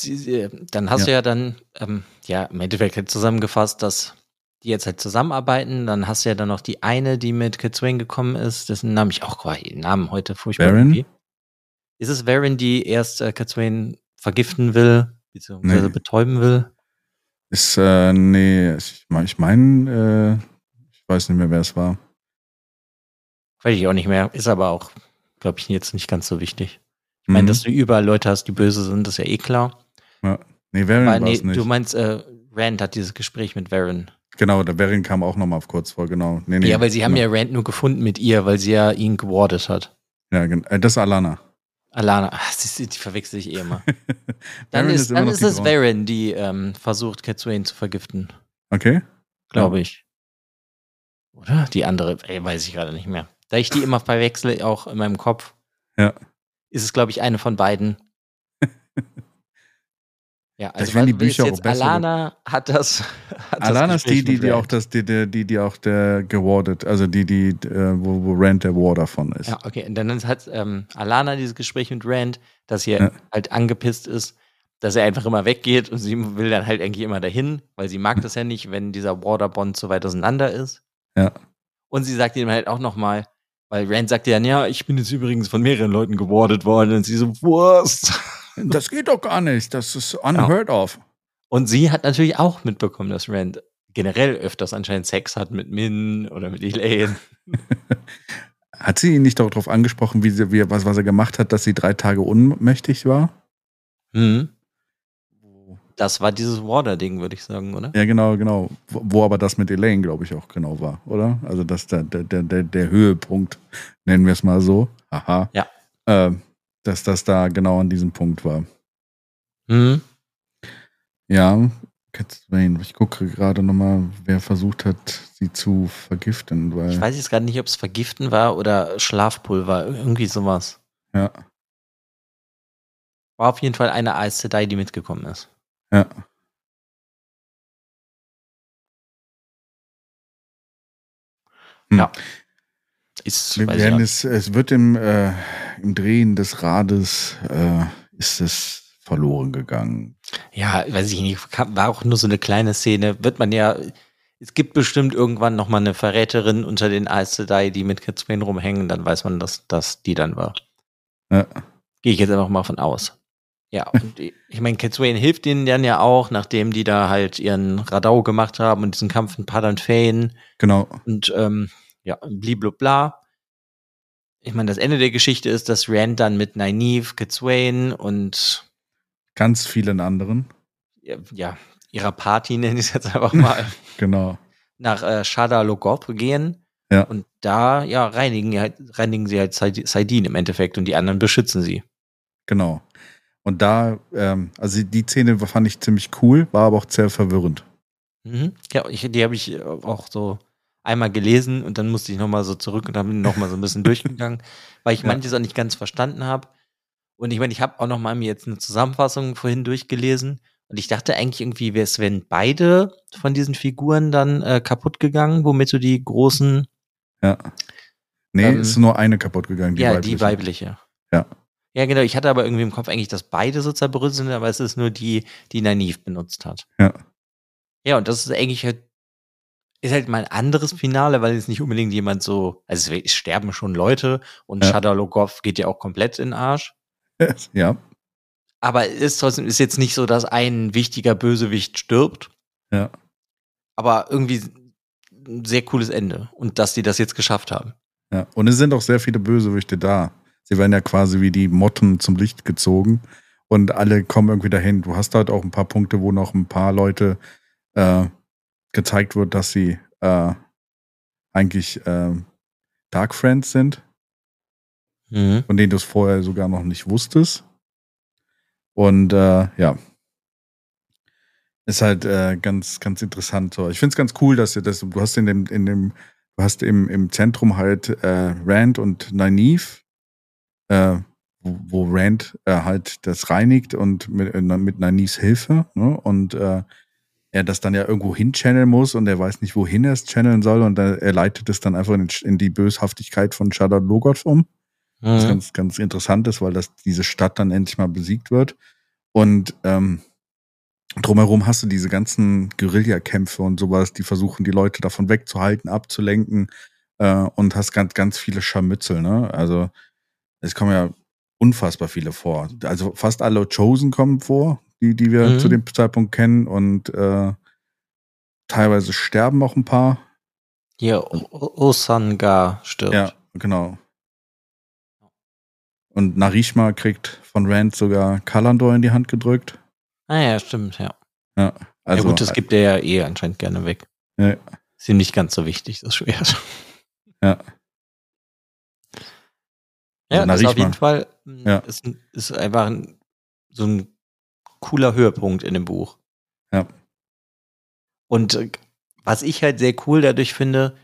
dann hast Ja. du ja dann, ähm, ja, im Endeffekt halt zusammengefasst, dass die jetzt halt zusammenarbeiten. Dann hast du ja dann noch die eine, die mit Kit Swain gekommen ist, dessen Namen ich auch quasi den Namen heute furchtbar. Varen? irgendwie. Ist es Varen, die erst äh, Kit Swain vergiften will, beziehungsweise Nee. betäuben will? Ist, äh, nee, ich meine, ich, mein, äh, ich weiß nicht mehr, wer es war. Weiß ich auch nicht mehr. Ist aber auch, glaube ich, jetzt nicht ganz so wichtig. Ich meine, Mhm. dass du überall Leute hast, die böse sind, ist ja eh klar. Nee, Varen Aber nee, nicht. du meinst, äh, Rand hat dieses Gespräch mit Varen. genau, der Varen kam auch nochmal kurz vor, genau. Nee, nee, ja, weil sie haben genau. ja Rand nur gefunden mit ihr, weil sie ja ihn gewardet hat. Ja, äh, das ist Alana. Alana, ach, die, die verwechsel ich eh immer. Dann ist, immer dann ist es. Varen, die ähm, versucht, Cat Swain zu vergiften, Okay. glaube ich. Oder? Die andere, ey, weiß ich gerade nicht mehr. Da ich die immer verwechsel, auch in meinem Kopf, Ja. ist es, glaube ich, eine von beiden. Ja, also werden die Bücher auch besser. Alana hat das. Hat das Alana ist die, die, die auch das, die, die, die, die auch der gewardet, also die, die, äh, wo, wo Rand der War davon ist. Ja, okay. Und dann hat ähm, Alana dieses Gespräch mit Rand, dass sie Ja. halt angepisst ist, dass er einfach immer weggeht und sie will dann halt eigentlich immer dahin, weil sie mag das ja nicht, wenn dieser Waterbond so weit auseinander ist. Ja. Und sie sagt ihm halt auch nochmal, weil Rand sagt ja, ja, ich bin jetzt übrigens von mehreren Leuten gewordet worden und sie so, Wurst. Das geht doch gar nicht. Das ist unheard of. Und sie hat natürlich auch mitbekommen, dass Rand generell öfters anscheinend Sex hat mit Min oder mit Elaine. Hat sie ihn nicht darauf angesprochen, wie sie, wie, was, was er gemacht hat, dass sie drei Tage ohnmächtig war? Mhm. Das war dieses Water-Ding, würde ich sagen, oder? Ja, genau, genau. Wo, wo aber das mit Elaine, glaube ich, auch genau war, oder? Also das der, der, der, der Höhepunkt, nennen wir es mal so. Aha. Ja. Äh, dass das da genau an diesem Punkt war. Mhm. Ja, Catherine, ich gucke gerade nochmal, wer versucht hat, sie zu vergiften. Weil, Ich weiß jetzt gerade nicht, ob es Vergiften war oder Schlafpulver, irgendwie sowas. Ja, War auf jeden Fall eine Aes Sedai, die mitgekommen ist. ja. Hm. Ja. Ist, Wir werden es, es wird im, äh, im Drehen des Rades äh, ist es verloren gegangen. Ja, weiß ich nicht, war auch nur so eine kleine Szene. Wird man ja, es gibt bestimmt irgendwann nochmal eine Verräterin unter den Aes Sedai, die mit Swain rumhängen, dann weiß man, dass das die dann war. Ja. Gehe ich jetzt einfach mal von aus. Ja, und ich meine, Swain hilft ihnen dann ja auch, nachdem die da halt ihren Radau gemacht haben und diesen Kampf in Padan Fane Genau. und ähm, ja, bliblubla. Ich meine, das Ende der Geschichte ist, dass Rand dann mit Nynaeve, Kid Swain und Ganz vielen anderen. ja, ihrer Party, nenne ich es jetzt einfach mal, Genau. nach äh, Shada Logoth gehen. Ja. Und da, ja, reinigen, halt, reinigen sie halt Said- Saidin im Endeffekt und die anderen beschützen sie. Genau. Und da, ähm, also die Szene fand ich ziemlich cool, war aber auch sehr verwirrend. Mhm. Ja, ich, die habe ich äh, auch so einmal gelesen und dann musste ich nochmal so zurück und habe nochmal so ein bisschen durchgegangen, weil ich Ja. manches auch nicht ganz verstanden habe. Und ich meine, ich habe auch nochmal mir jetzt eine Zusammenfassung vorhin durchgelesen und ich dachte eigentlich irgendwie, es wären beide von diesen Figuren dann äh, kaputt gegangen, womit du die großen Ja. Nee, Ähm, ist nur eine kaputt gegangen, die ja, weibliche. die weibliche. Ja. Ja, genau. Ich hatte aber irgendwie im Kopf eigentlich, dass beide so zerbröselt sind, aber es ist nur die, die Naiv benutzt hat. Ja. Ja, und das ist eigentlich halt, ist halt mal ein anderes Finale, weil es nicht unbedingt jemand so, also es sterben schon Leute und Ja. Shadar Logoth geht ja auch komplett in den Arsch. Ja, Aber es ist trotzdem, ist jetzt nicht so, dass ein wichtiger Bösewicht stirbt. Ja. Aber irgendwie ein sehr cooles Ende. Und dass die das jetzt geschafft haben. ja. Und es sind auch sehr viele Bösewichte da. Sie werden ja quasi wie die Motten zum Licht gezogen und alle kommen irgendwie dahin. Du hast halt auch ein paar Punkte, wo noch ein paar Leute äh, gezeigt wird, dass sie äh, eigentlich äh, Dark Friends sind, Mhm. von denen du es vorher sogar noch nicht wusstest. Und äh, ja, ist halt äh, ganz, ganz interessant. So. Ich finde es ganz cool, dass ihr das, du hast in dem, in dem, du hast im, im Zentrum halt äh, Rand und Nynaeve, äh, wo, wo Rand äh, halt das reinigt und mit, äh, mit Nynaeves Hilfe, ne? Und äh, er das dann ja irgendwo hinchanneln muss und er weiß nicht, wohin er es channeln soll und er, er leitet es dann einfach in, in die Böshaftigkeit von Shadow Logoth um. Was Mhm. ganz, ganz interessant ist, weil das diese Stadt dann endlich mal besiegt wird. Und ähm, drumherum hast du diese ganzen Guerillakämpfe und sowas, die versuchen, die Leute davon wegzuhalten, abzulenken äh, und hast ganz, ganz viele Scharmützel. Ne? Also es kommen ja unfassbar viele vor. Also fast alle Chosen kommen vor, die, die wir Mhm. zu dem Zeitpunkt kennen und äh, teilweise sterben auch ein paar. Hier, Osanga stirbt. Ja, genau. Und Narishma kriegt von Rand sogar Kalandor in die Hand gedrückt. Ah ja, stimmt, ja. Ja, also ja gut, das gibt er ja eh anscheinend gerne weg. Ja. Ist ihm nicht ganz so wichtig, das Schwert. Ja. Ja, Also das ist auf jeden Fall mm, Ja. ist, ist einfach ein, so ein cooler Höhepunkt in dem Buch. Ja. Und äh, was ich halt sehr cool dadurch finde,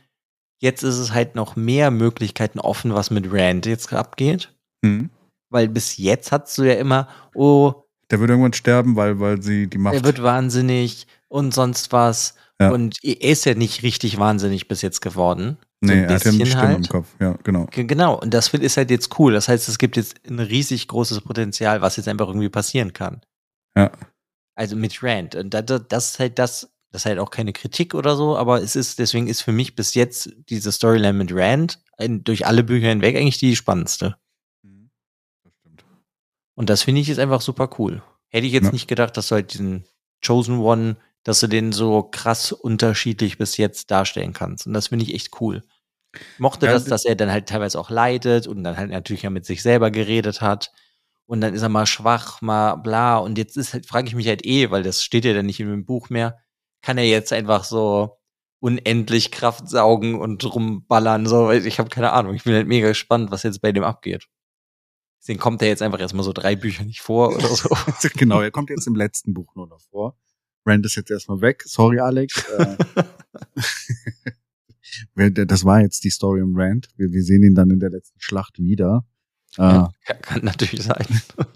jetzt ist es halt noch mehr Möglichkeiten offen, was mit Rand jetzt abgeht. Hm. Weil bis jetzt hast du ja immer, oh, der wird irgendwann sterben, weil, weil sie die Macht. er wird wahnsinnig und sonst was. Ja. Und er ist ja nicht richtig wahnsinnig bis jetzt geworden. So nee, er hat ja eine Stimme halt. im Kopf. Ja, genau. Ge- Genau, und das ist halt jetzt cool. Das heißt, es gibt jetzt ein riesig großes Potenzial, was jetzt einfach irgendwie passieren kann. Ja. Also mit Rand. Und das, das ist halt das, das ist halt auch keine Kritik oder so, aber es ist, deswegen ist für mich bis jetzt diese Storyline mit Rand in, durch alle Bücher hinweg eigentlich die spannendste. Das stimmt. Und das finde ich ist einfach super cool. Hätte ich jetzt Ja. nicht gedacht, dass du halt diesen Chosen One, dass du den so krass unterschiedlich bis jetzt darstellen kannst. Und das finde ich echt cool. Ich mochte Ja, das, dass er dann halt teilweise auch leidet und dann halt natürlich ja mit sich selber geredet hat. Und dann ist er mal schwach, mal bla. Und jetzt ist halt, frage ich mich halt eh, weil das steht ja dann nicht in dem Buch mehr, kann er jetzt einfach so unendlich Kraft saugen und rumballern. So, ich habe keine Ahnung. Ich bin halt mega gespannt, was jetzt bei dem abgeht. Deswegen kommt er jetzt einfach erstmal so drei Bücher nicht vor oder so. genau, er kommt jetzt im letzten Buch nur noch vor. Rand ist jetzt erstmal weg. Sorry, Alex. Äh, das war jetzt die Story um Rand. Wir, wir sehen ihn dann in der letzten Schlacht wieder. Äh, Ja, kann, natürlich sein.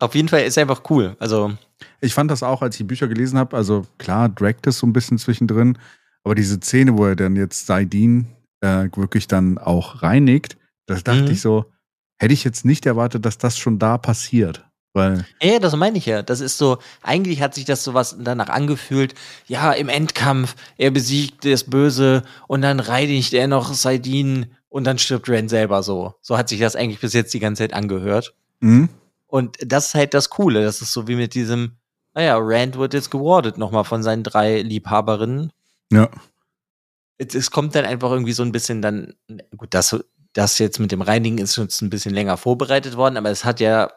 Auf jeden Fall ist er einfach cool. Also, Ich fand das auch, als ich die Bücher gelesen habe, also klar, dragt es so ein bisschen zwischendrin, aber diese Szene, wo er dann jetzt Saidin äh, wirklich dann auch reinigt, das dachte Mhm. ich so, hätte ich jetzt nicht erwartet, dass das schon da passiert. Weil, ja, das meine ich ja. Das ist so, eigentlich hat sich das sowas danach angefühlt, ja, im Endkampf, er besiegt das Böse und dann reinigt er noch Saidin und dann stirbt Ren selber so. So hat sich das eigentlich bis jetzt die ganze Zeit angehört. hm? Und das ist halt das Coole. Das ist so wie mit diesem, naja, Rand wird jetzt gewardet nochmal von seinen drei Liebhaberinnen. ja, es, es kommt dann einfach irgendwie so ein bisschen dann, gut, das, das jetzt mit dem Reinigen ist jetzt ein bisschen länger vorbereitet worden, aber es hat ja,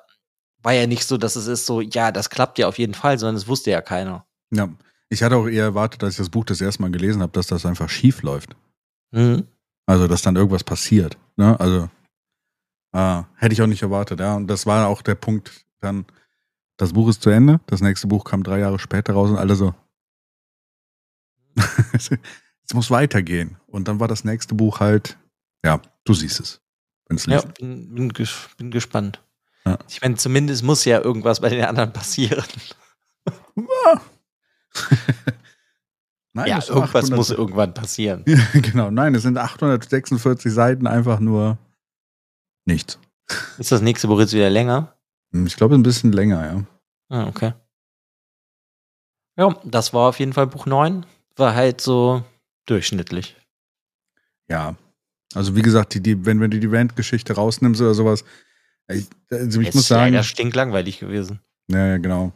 war ja nicht so, dass es ist so, ja, das klappt ja auf jeden Fall, sondern es wusste ja keiner. ja. Ich hatte auch eher erwartet, als ich das Buch das erste Mal gelesen habe, dass das einfach schief läuft. Mhm. Also, dass dann irgendwas passiert. Ne? Also, äh, hätte ich auch nicht erwartet, ja. Und das war auch der Punkt, dann, das Buch ist zu Ende, das nächste Buch kam drei Jahre später raus und alle so. es muss weitergehen. Und dann war das nächste Buch halt, ja, du siehst es. Wenn es Ja, liest. bin, bin, ges bin gespannt. Ja. Ich meine, zumindest muss ja irgendwas bei den anderen passieren. Nein, ja, irgendwas 800 muss irgendwann passieren. Genau, nein, es sind 846 Seiten einfach nur nichts. Ist das nächste Buch jetzt wieder länger? Ich glaube, ein bisschen länger, ja. Ah, okay. Ja, das war auf jeden Fall Buch 9. War halt so durchschnittlich. Ja. Also wie gesagt, die, die, wenn, wenn du die Rand-Geschichte rausnimmst oder sowas, ich, also ich Es muss ist sagen, leider stinklangweilig gewesen. ja, ja, genau.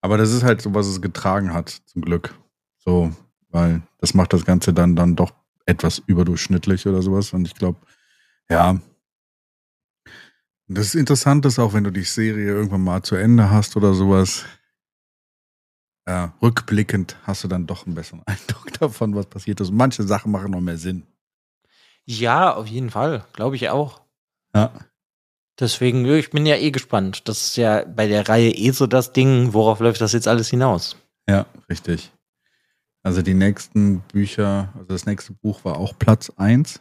Aber das ist halt so, was es getragen hat, zum Glück. So, weil das macht das Ganze dann, dann doch etwas überdurchschnittlich oder sowas. Und ich glaube, ja. Das ist interessant, ist auch wenn du die Serie irgendwann mal zu Ende hast oder sowas. Äh, rückblickend hast du dann doch einen besseren Eindruck davon, was passiert ist. Und manche Sachen machen noch mehr Sinn. Ja, auf jeden Fall. Glaube ich auch. Ja. Deswegen, ja, ich bin ja eh gespannt. Das ist ja bei der Reihe eh so das Ding, worauf läuft das jetzt alles hinaus? Ja, richtig. Also die nächsten Bücher, also das nächste Buch war auch Platz 1.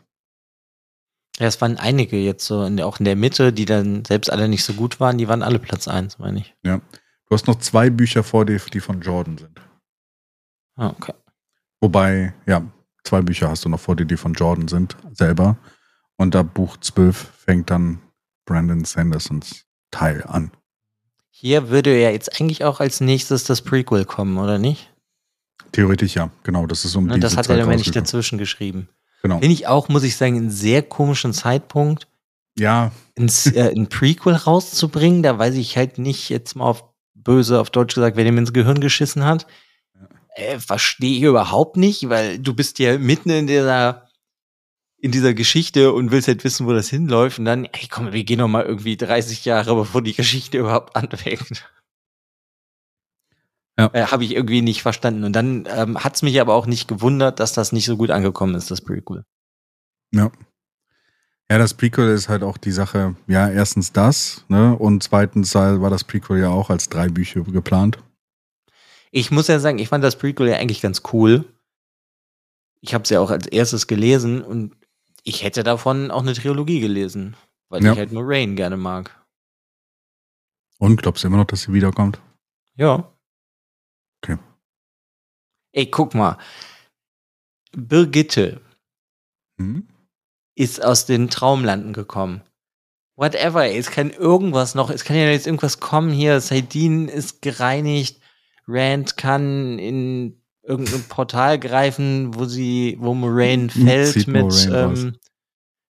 Ja, es waren einige jetzt so, in auch in der Mitte, die dann selbst alle nicht so gut waren, die waren alle Platz 1, meine ich. Du hast noch zwei Bücher vor dir, die von Jordan sind. Ah, okay. Wobei, ja, zwei Bücher hast du noch vor dir, die von Jordan sind, selber. Und ab Buch 12 fängt dann Brandon Sandersons Teil an. Hier würde ja jetzt eigentlich auch als nächstes das Prequel kommen, oder nicht? Theoretisch ja, genau. Das ist um Ne, das hat Zeit er nämlich dazwischen geschrieben. Genau. Finde ich auch, muss ich sagen, einen sehr komischen Zeitpunkt, Ja, ins, äh, ein Prequel rauszubringen. Da weiß ich halt nicht, jetzt mal auf böse, auf Deutsch gesagt, wer dem ins Gehirn geschissen hat. Äh, Verstehe ich überhaupt nicht, weil du bist ja mitten in dieser, in dieser Geschichte und willst halt wissen, wo das hinläuft. Und dann, ey, komm, wir gehen noch mal irgendwie 30 Jahre, bevor die Geschichte überhaupt anfängt. Ja. Äh, Habe ich irgendwie nicht verstanden. Und dann ähm, hat es mich aber auch nicht gewundert, dass das nicht so gut angekommen ist, das Prequel. ja. Ja, das Prequel ist halt auch die Sache, ja, erstens das, ne? Und zweitens war das Prequel ja auch als drei Bücher geplant. Ich muss ja sagen, ich fand das Prequel ja eigentlich ganz cool. Ich habe es ja auch als erstes gelesen und ich hätte davon auch eine Trilogie gelesen, weil Ja. ich halt nur Rain gerne mag. Und glaubst du immer noch, dass sie wiederkommt? Ja. Okay. Ey, guck mal. Birgitte Hm? ist aus den Traumlanden gekommen. whatever, ey, es kann irgendwas noch, es kann ja jetzt irgendwas kommen hier, Saidin ist gereinigt, Rand kann in irgendein Portal greifen, wo sie, wo Moraine fällt mit, Moraine ähm,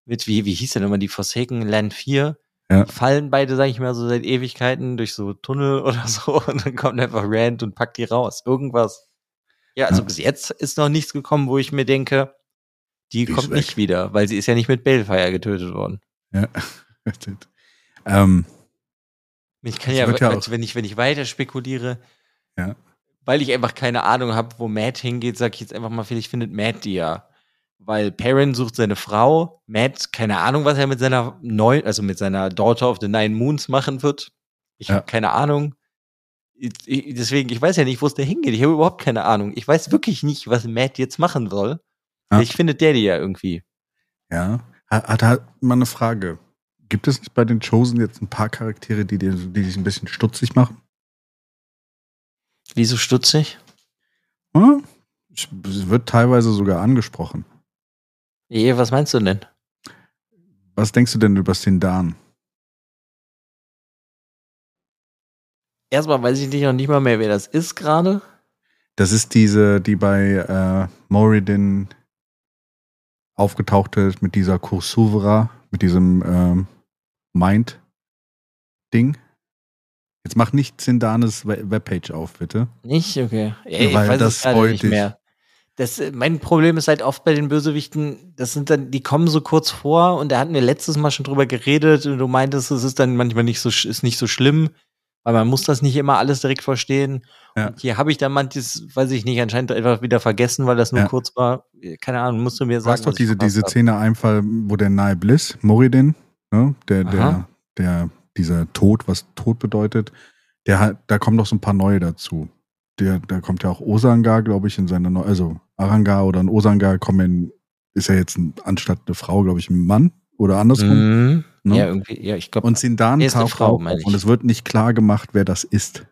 mit, wie, wie hieß denn immer die Forsaken Land 4? Ja. Fallen beide, sag ich mal, so seit Ewigkeiten durch so Tunnel oder so und dann kommt einfach Rand und packt die raus. Irgendwas. Ja, also Ja. bis jetzt ist noch nichts gekommen, wo ich mir denke, die, Die kommt nicht wieder, weil sie ist ja nicht mit Balefire getötet worden. Ja. ähm, Ich kann ja, ja also wenn ich, wenn ich weiter spekuliere, Ja. Weil ich einfach keine Ahnung habe, wo Matt hingeht, sag ich jetzt einfach mal, vielleicht findet Matt die ja. Weil Perrin sucht seine Frau, Matt, keine Ahnung, was er mit seiner neuen, also mit seiner Daughter of the Nine Moons machen wird. Ich Ja. habe keine Ahnung. Ich, ich, deswegen, ich weiß ja nicht, wo es da hingeht. Ich habe überhaupt keine Ahnung. Ich weiß wirklich nicht, was Matt jetzt machen soll. Ja. Ich findet der die ja irgendwie. ja. Hat, hat, hat mal eine Frage. Gibt es nicht bei den Chosen jetzt ein paar Charaktere, die, dir, die dich ein bisschen stutzig machen? Wieso stutzig? Hm? Es wird teilweise sogar angesprochen. Eh, was meinst du denn? Was denkst du denn über Sindan? Erstmal weiß ich nicht noch nicht mal mehr, wer das ist gerade. Das ist diese, die bei äh, Moridin aufgetaucht ist mit dieser Kursuvera, mit diesem ähm, Mind-Ding. Jetzt mach nicht Sindanes We- Webpage auf, bitte. Nicht? Okay. Ich Weil weiß das freut nicht mehr. Das, äh, mein Problem ist halt oft bei den Bösewichten, das sind dann, die kommen so kurz vor und da hatten wir letztes Mal schon drüber geredet und du meintest, es ist dann manchmal nicht so, ist nicht so schlimm, weil man muss das nicht immer alles direkt verstehen. Ja. Und hier habe ich dann manches, weiß ich nicht, anscheinend einfach wieder vergessen, weil das nur Ja. kurz war. Keine Ahnung, musst du mir Du sagen. hast doch diese, diese. Szene einfach, wo der Nahe Bliss, Moridin, ne, der, der, Aha. der, dieser Tod, was Tod bedeutet, der hat, da kommen noch so ein paar neue dazu. Der, da kommt ja auch Osangar, glaube ich, in seiner, Neu also Arangar oder ein Osangar kommen ist ja jetzt ein, anstatt eine Frau, glaube ich, ein Mann oder andersrum. Mhm. Ne? Ja, irgendwie, ja, ich glaube. Und Sindan taucht Frau, auf und es wird nicht klar gemacht, wer das ist.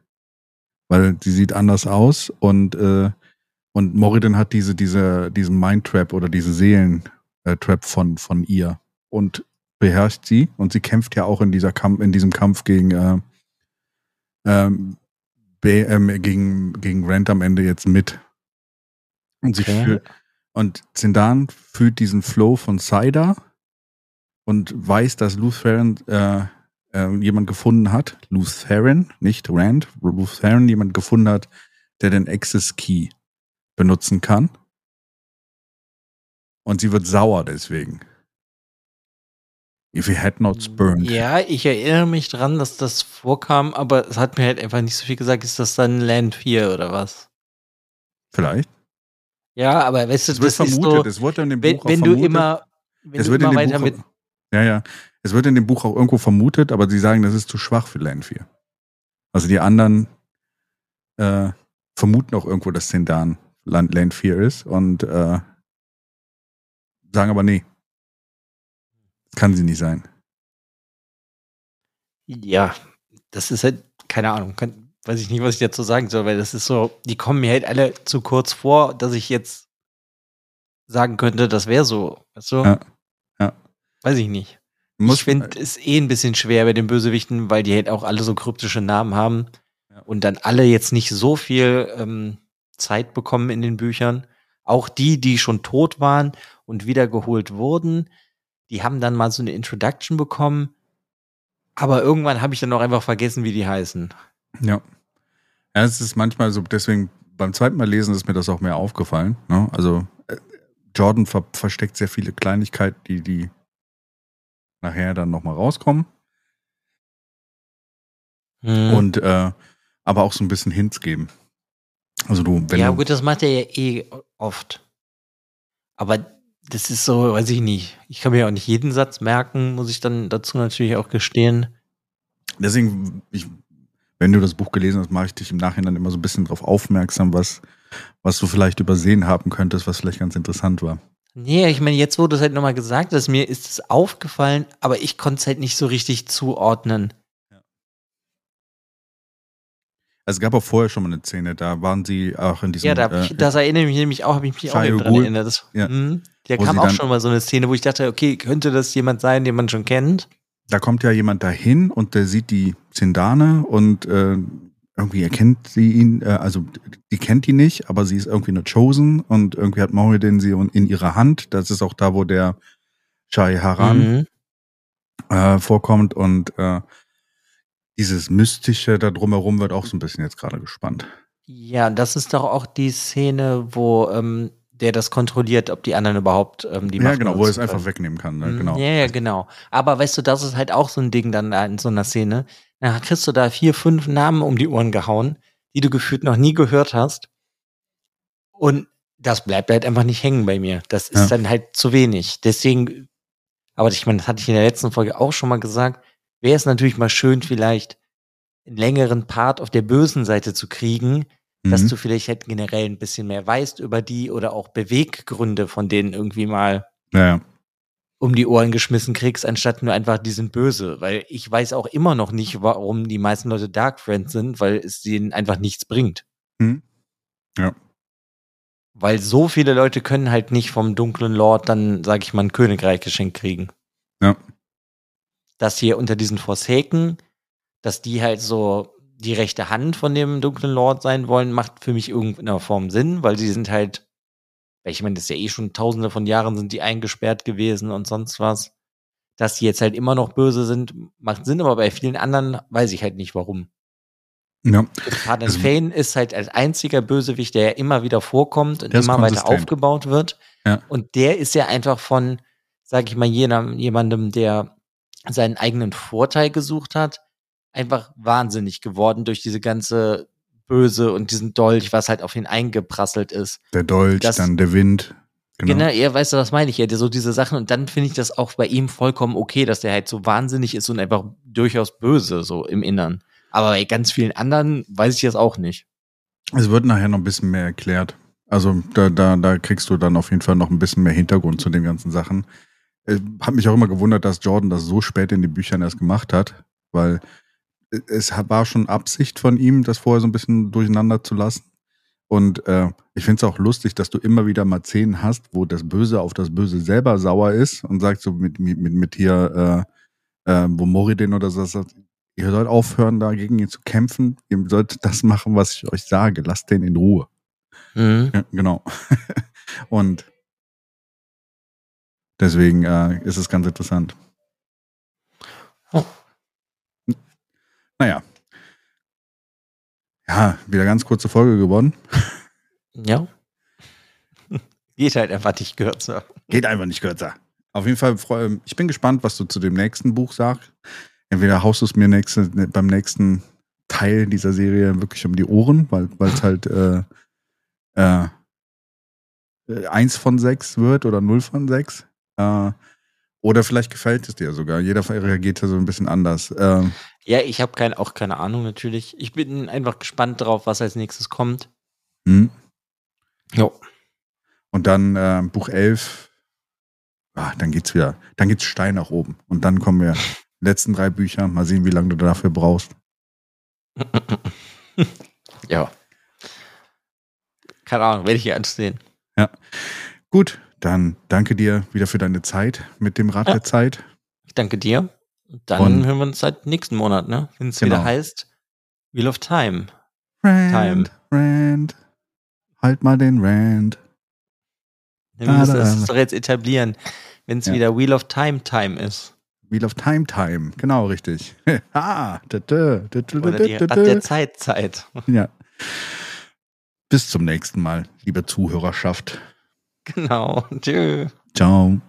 Weil sie sieht anders aus und, äh, und Moridin hat diese, diese, diesen Mind-Trap oder diese Seelen-Trap von, von ihr und beherrscht sie und sie kämpft ja auch in dieser Kampf, in diesem Kampf gegen, äh, ähm, B, ähm, gegen, gegen Rand am Ende jetzt mit. Und sie Okay. fühlt, und Zindan fühlt diesen Flow von Saida und weiß, dass Lutheran äh, äh, jemand gefunden hat, Lutheran, nicht Rand, Lutheran jemand gefunden hat, der den Access Key benutzen kann. Und sie wird sauer deswegen. If he had not spurned. Ja, ich erinnere mich dran, dass das vorkam, aber es hat mir halt einfach nicht so viel gesagt. Ist das dann Land 4 oder was? Vielleicht. Ja, aber weißt du, Es wird das ist vermutet, so, es wurde in dem wenn, Buch auch wenn du vermutet. immer, wenn es du wird immer weiter Buch, mit, Ja, ja. Es wird in dem Buch auch irgendwo vermutet, aber sie sagen, das ist zu schwach für Land 4. Also die anderen äh, vermuten auch irgendwo, dass Zindan Land, Land 4 ist und äh, sagen aber nee. Kann sie nicht sein. ja, das ist halt, keine Ahnung, kann, weiß ich nicht, was ich dazu sagen soll, weil das ist so, die kommen mir halt alle zu kurz vor, dass ich jetzt sagen könnte, das wäre so, weißt du? Ja, ja. Weiß ich nicht. Muss- ich finde es eh ein bisschen schwer bei den Bösewichten, weil die halt auch alle so kryptische Namen haben Ja. und dann alle jetzt nicht so viel ähm, Zeit bekommen in den Büchern. Auch die, die schon tot waren und wiedergeholt wurden, die haben dann mal so eine Introduction bekommen. Aber irgendwann habe ich dann auch einfach vergessen, wie die heißen. Ja. Ja, es ist manchmal so, deswegen beim zweiten Mal lesen ist mir das auch mehr aufgefallen. Ne? Also äh, Jordan ver versteckt sehr viele Kleinigkeiten, die, die nachher dann nochmal rauskommen. Hm. Und äh, aber auch so ein bisschen Hints geben. Also du, wenn ja, gut, das macht er ja eh oft. Aber das ist so, weiß ich nicht. Ich kann mir auch nicht jeden Satz merken, muss ich dann dazu natürlich auch gestehen. deswegen, ich, wenn du das Buch gelesen hast, mache ich dich im Nachhinein immer so ein bisschen darauf aufmerksam, was, was du vielleicht übersehen haben könntest, was vielleicht ganz interessant war. Nee, ich meine, jetzt wurde es halt nochmal gesagt, dass mir ist es aufgefallen, aber ich konnte es halt nicht so richtig zuordnen. Also es gab auch vorher schon mal eine Szene, da waren sie auch in diesem Ja, da, äh, das erinnere ich mich nämlich auch, habe ich mich auch Shia eben dran erinnert. Das, Ja. mhm. Da kam auch schon mal so eine Szene, wo ich dachte, okay, könnte das jemand sein, den man schon kennt? da kommt ja jemand dahin und der sieht die Zindane und äh, irgendwie erkennt sie ihn, äh, also die kennt ihn nicht, aber sie ist irgendwie eine Chosen und irgendwie hat Moridin sie in ihrer Hand. Das ist auch da, wo der Shai Haran Mhm. äh, vorkommt und äh, dieses Mystische da drumherum wird auch so ein bisschen jetzt gerade gespannt. Ja, das ist doch auch die Szene, wo ähm, der das kontrolliert, ob die anderen überhaupt ähm, die ja, Macht genau, wo er es einfach wegnehmen kann. Ne? Mhm. Genau. Ja, ja, genau. Aber weißt du, das ist halt auch so ein Ding dann da in so einer Szene. Da kriegst du da vier, fünf Namen um die Ohren gehauen, die du gefühlt noch nie gehört hast. Und das bleibt halt einfach nicht hängen bei mir. Das ist Ja. dann halt zu wenig. Deswegen, aber ich meine, das hatte ich in der letzten Folge auch schon mal gesagt, wäre es natürlich mal schön, vielleicht einen längeren Part auf der bösen Seite zu kriegen, dass Mhm. du vielleicht halt generell ein bisschen mehr weißt über die oder auch Beweggründe von denen irgendwie mal ja, ja. um die Ohren geschmissen kriegst, anstatt nur einfach, die sind böse. Weil ich weiß auch immer noch nicht, warum die meisten Leute Dark Friends sind, weil es denen einfach nichts bringt. Mhm. Ja. Weil so viele Leute können halt nicht vom dunklen Lord dann, sag ich mal, ein Königreich geschenkt kriegen. Ja. Dass hier unter diesen Forsaken, dass die halt so die rechte Hand von dem dunklen Lord sein wollen, macht für mich irgendeiner Form Sinn, weil sie sind halt, weil ich meine, das ist ja eh schon tausende von Jahren sind die eingesperrt gewesen und sonst was. Dass die jetzt halt immer noch böse sind, macht Sinn, aber bei vielen anderen weiß ich halt nicht warum. ja. Partner Also- Fane ist halt als einziger Bösewicht, der ja immer wieder vorkommt und immer weiter aufgebaut wird. Ja. Und der ist ja einfach von, sag ich mal, jenem, jemandem, der seinen eigenen Vorteil gesucht hat, einfach wahnsinnig geworden durch diese ganze Böse und diesen Dolch, was halt auf ihn eingeprasselt ist. Der Dolch, Das- dann der Wind. Genau, Genau. ja, weißt du, was meine ich ja, so diese Sachen. Und dann finde ich das auch bei ihm vollkommen okay, dass der halt so wahnsinnig ist und einfach durchaus böse, so im Innern. Aber bei ganz vielen anderen weiß ich das auch nicht. Es wird nachher noch ein bisschen mehr erklärt. Also da, da, da kriegst du dann auf jeden Fall noch ein bisschen mehr Hintergrund zu den ganzen Sachen. Äh, Hat mich auch immer gewundert, dass Jordan das so spät in den Büchern erst gemacht hat, weil es war schon Absicht von ihm, das vorher so ein bisschen durcheinander zu lassen. Und äh, ich finde es auch lustig, dass du immer wieder mal Szenen hast, wo das Böse auf das Böse selber sauer ist und sagt so mit, mit, mit, hier, äh, äh, wo Moridin oder so sagt, ihr sollt aufhören, da gegen ihn zu kämpfen. Ihr sollt das machen, was ich euch sage. Lasst den in Ruhe. Mhm. Ja, genau. und deswegen äh, ist es ganz interessant. Oh. Naja. Ja, wieder ganz kurze Folge geworden. Ja. Geht halt einfach nicht kürzer. Geht einfach nicht kürzer. Auf jeden Fall, ich bin gespannt, was du zu dem nächsten Buch sagst. Entweder haust du es mir nächste, beim nächsten Teil dieser Serie wirklich um die Ohren, weil es halt äh, äh, eins von sechs wird oder null von sechs. Äh, oder vielleicht gefällt es dir sogar. Jeder reagiert ja so ein bisschen anders. Ähm, Ja, ich habe kein, auch keine Ahnung natürlich. Ich bin einfach gespannt drauf, was als nächstes kommt. hm. Jo. Und dann äh, Buch 11, ah, dann geht's wieder, dann geht's steil nach oben. Und dann kommen wir letzten drei Bücher. Mal sehen, wie lange du dafür brauchst. ja. Keine Ahnung, werde ich hier ansehen. Gut, dann danke dir wieder für deine Zeit mit dem Rad Ja. der Zeit. Ich danke dir. Dann Und- hören wir uns seit nächsten Monat, ne? Wenn es Genau. wieder heißt Wheel of Time. Rand, Rand, halt mal den Rand. Wir müssen da, das da. doch jetzt etablieren, wenn es Ja. wieder Wheel of Time Time ist. Wheel of Time Time, genau richtig. ah, da, da, da, da, Oder die da, Rad der. Zeit Zeit. Ja. Bis zum nächsten Mal, liebe Zuhörerschaft. Genau. Tschüss. Ciao.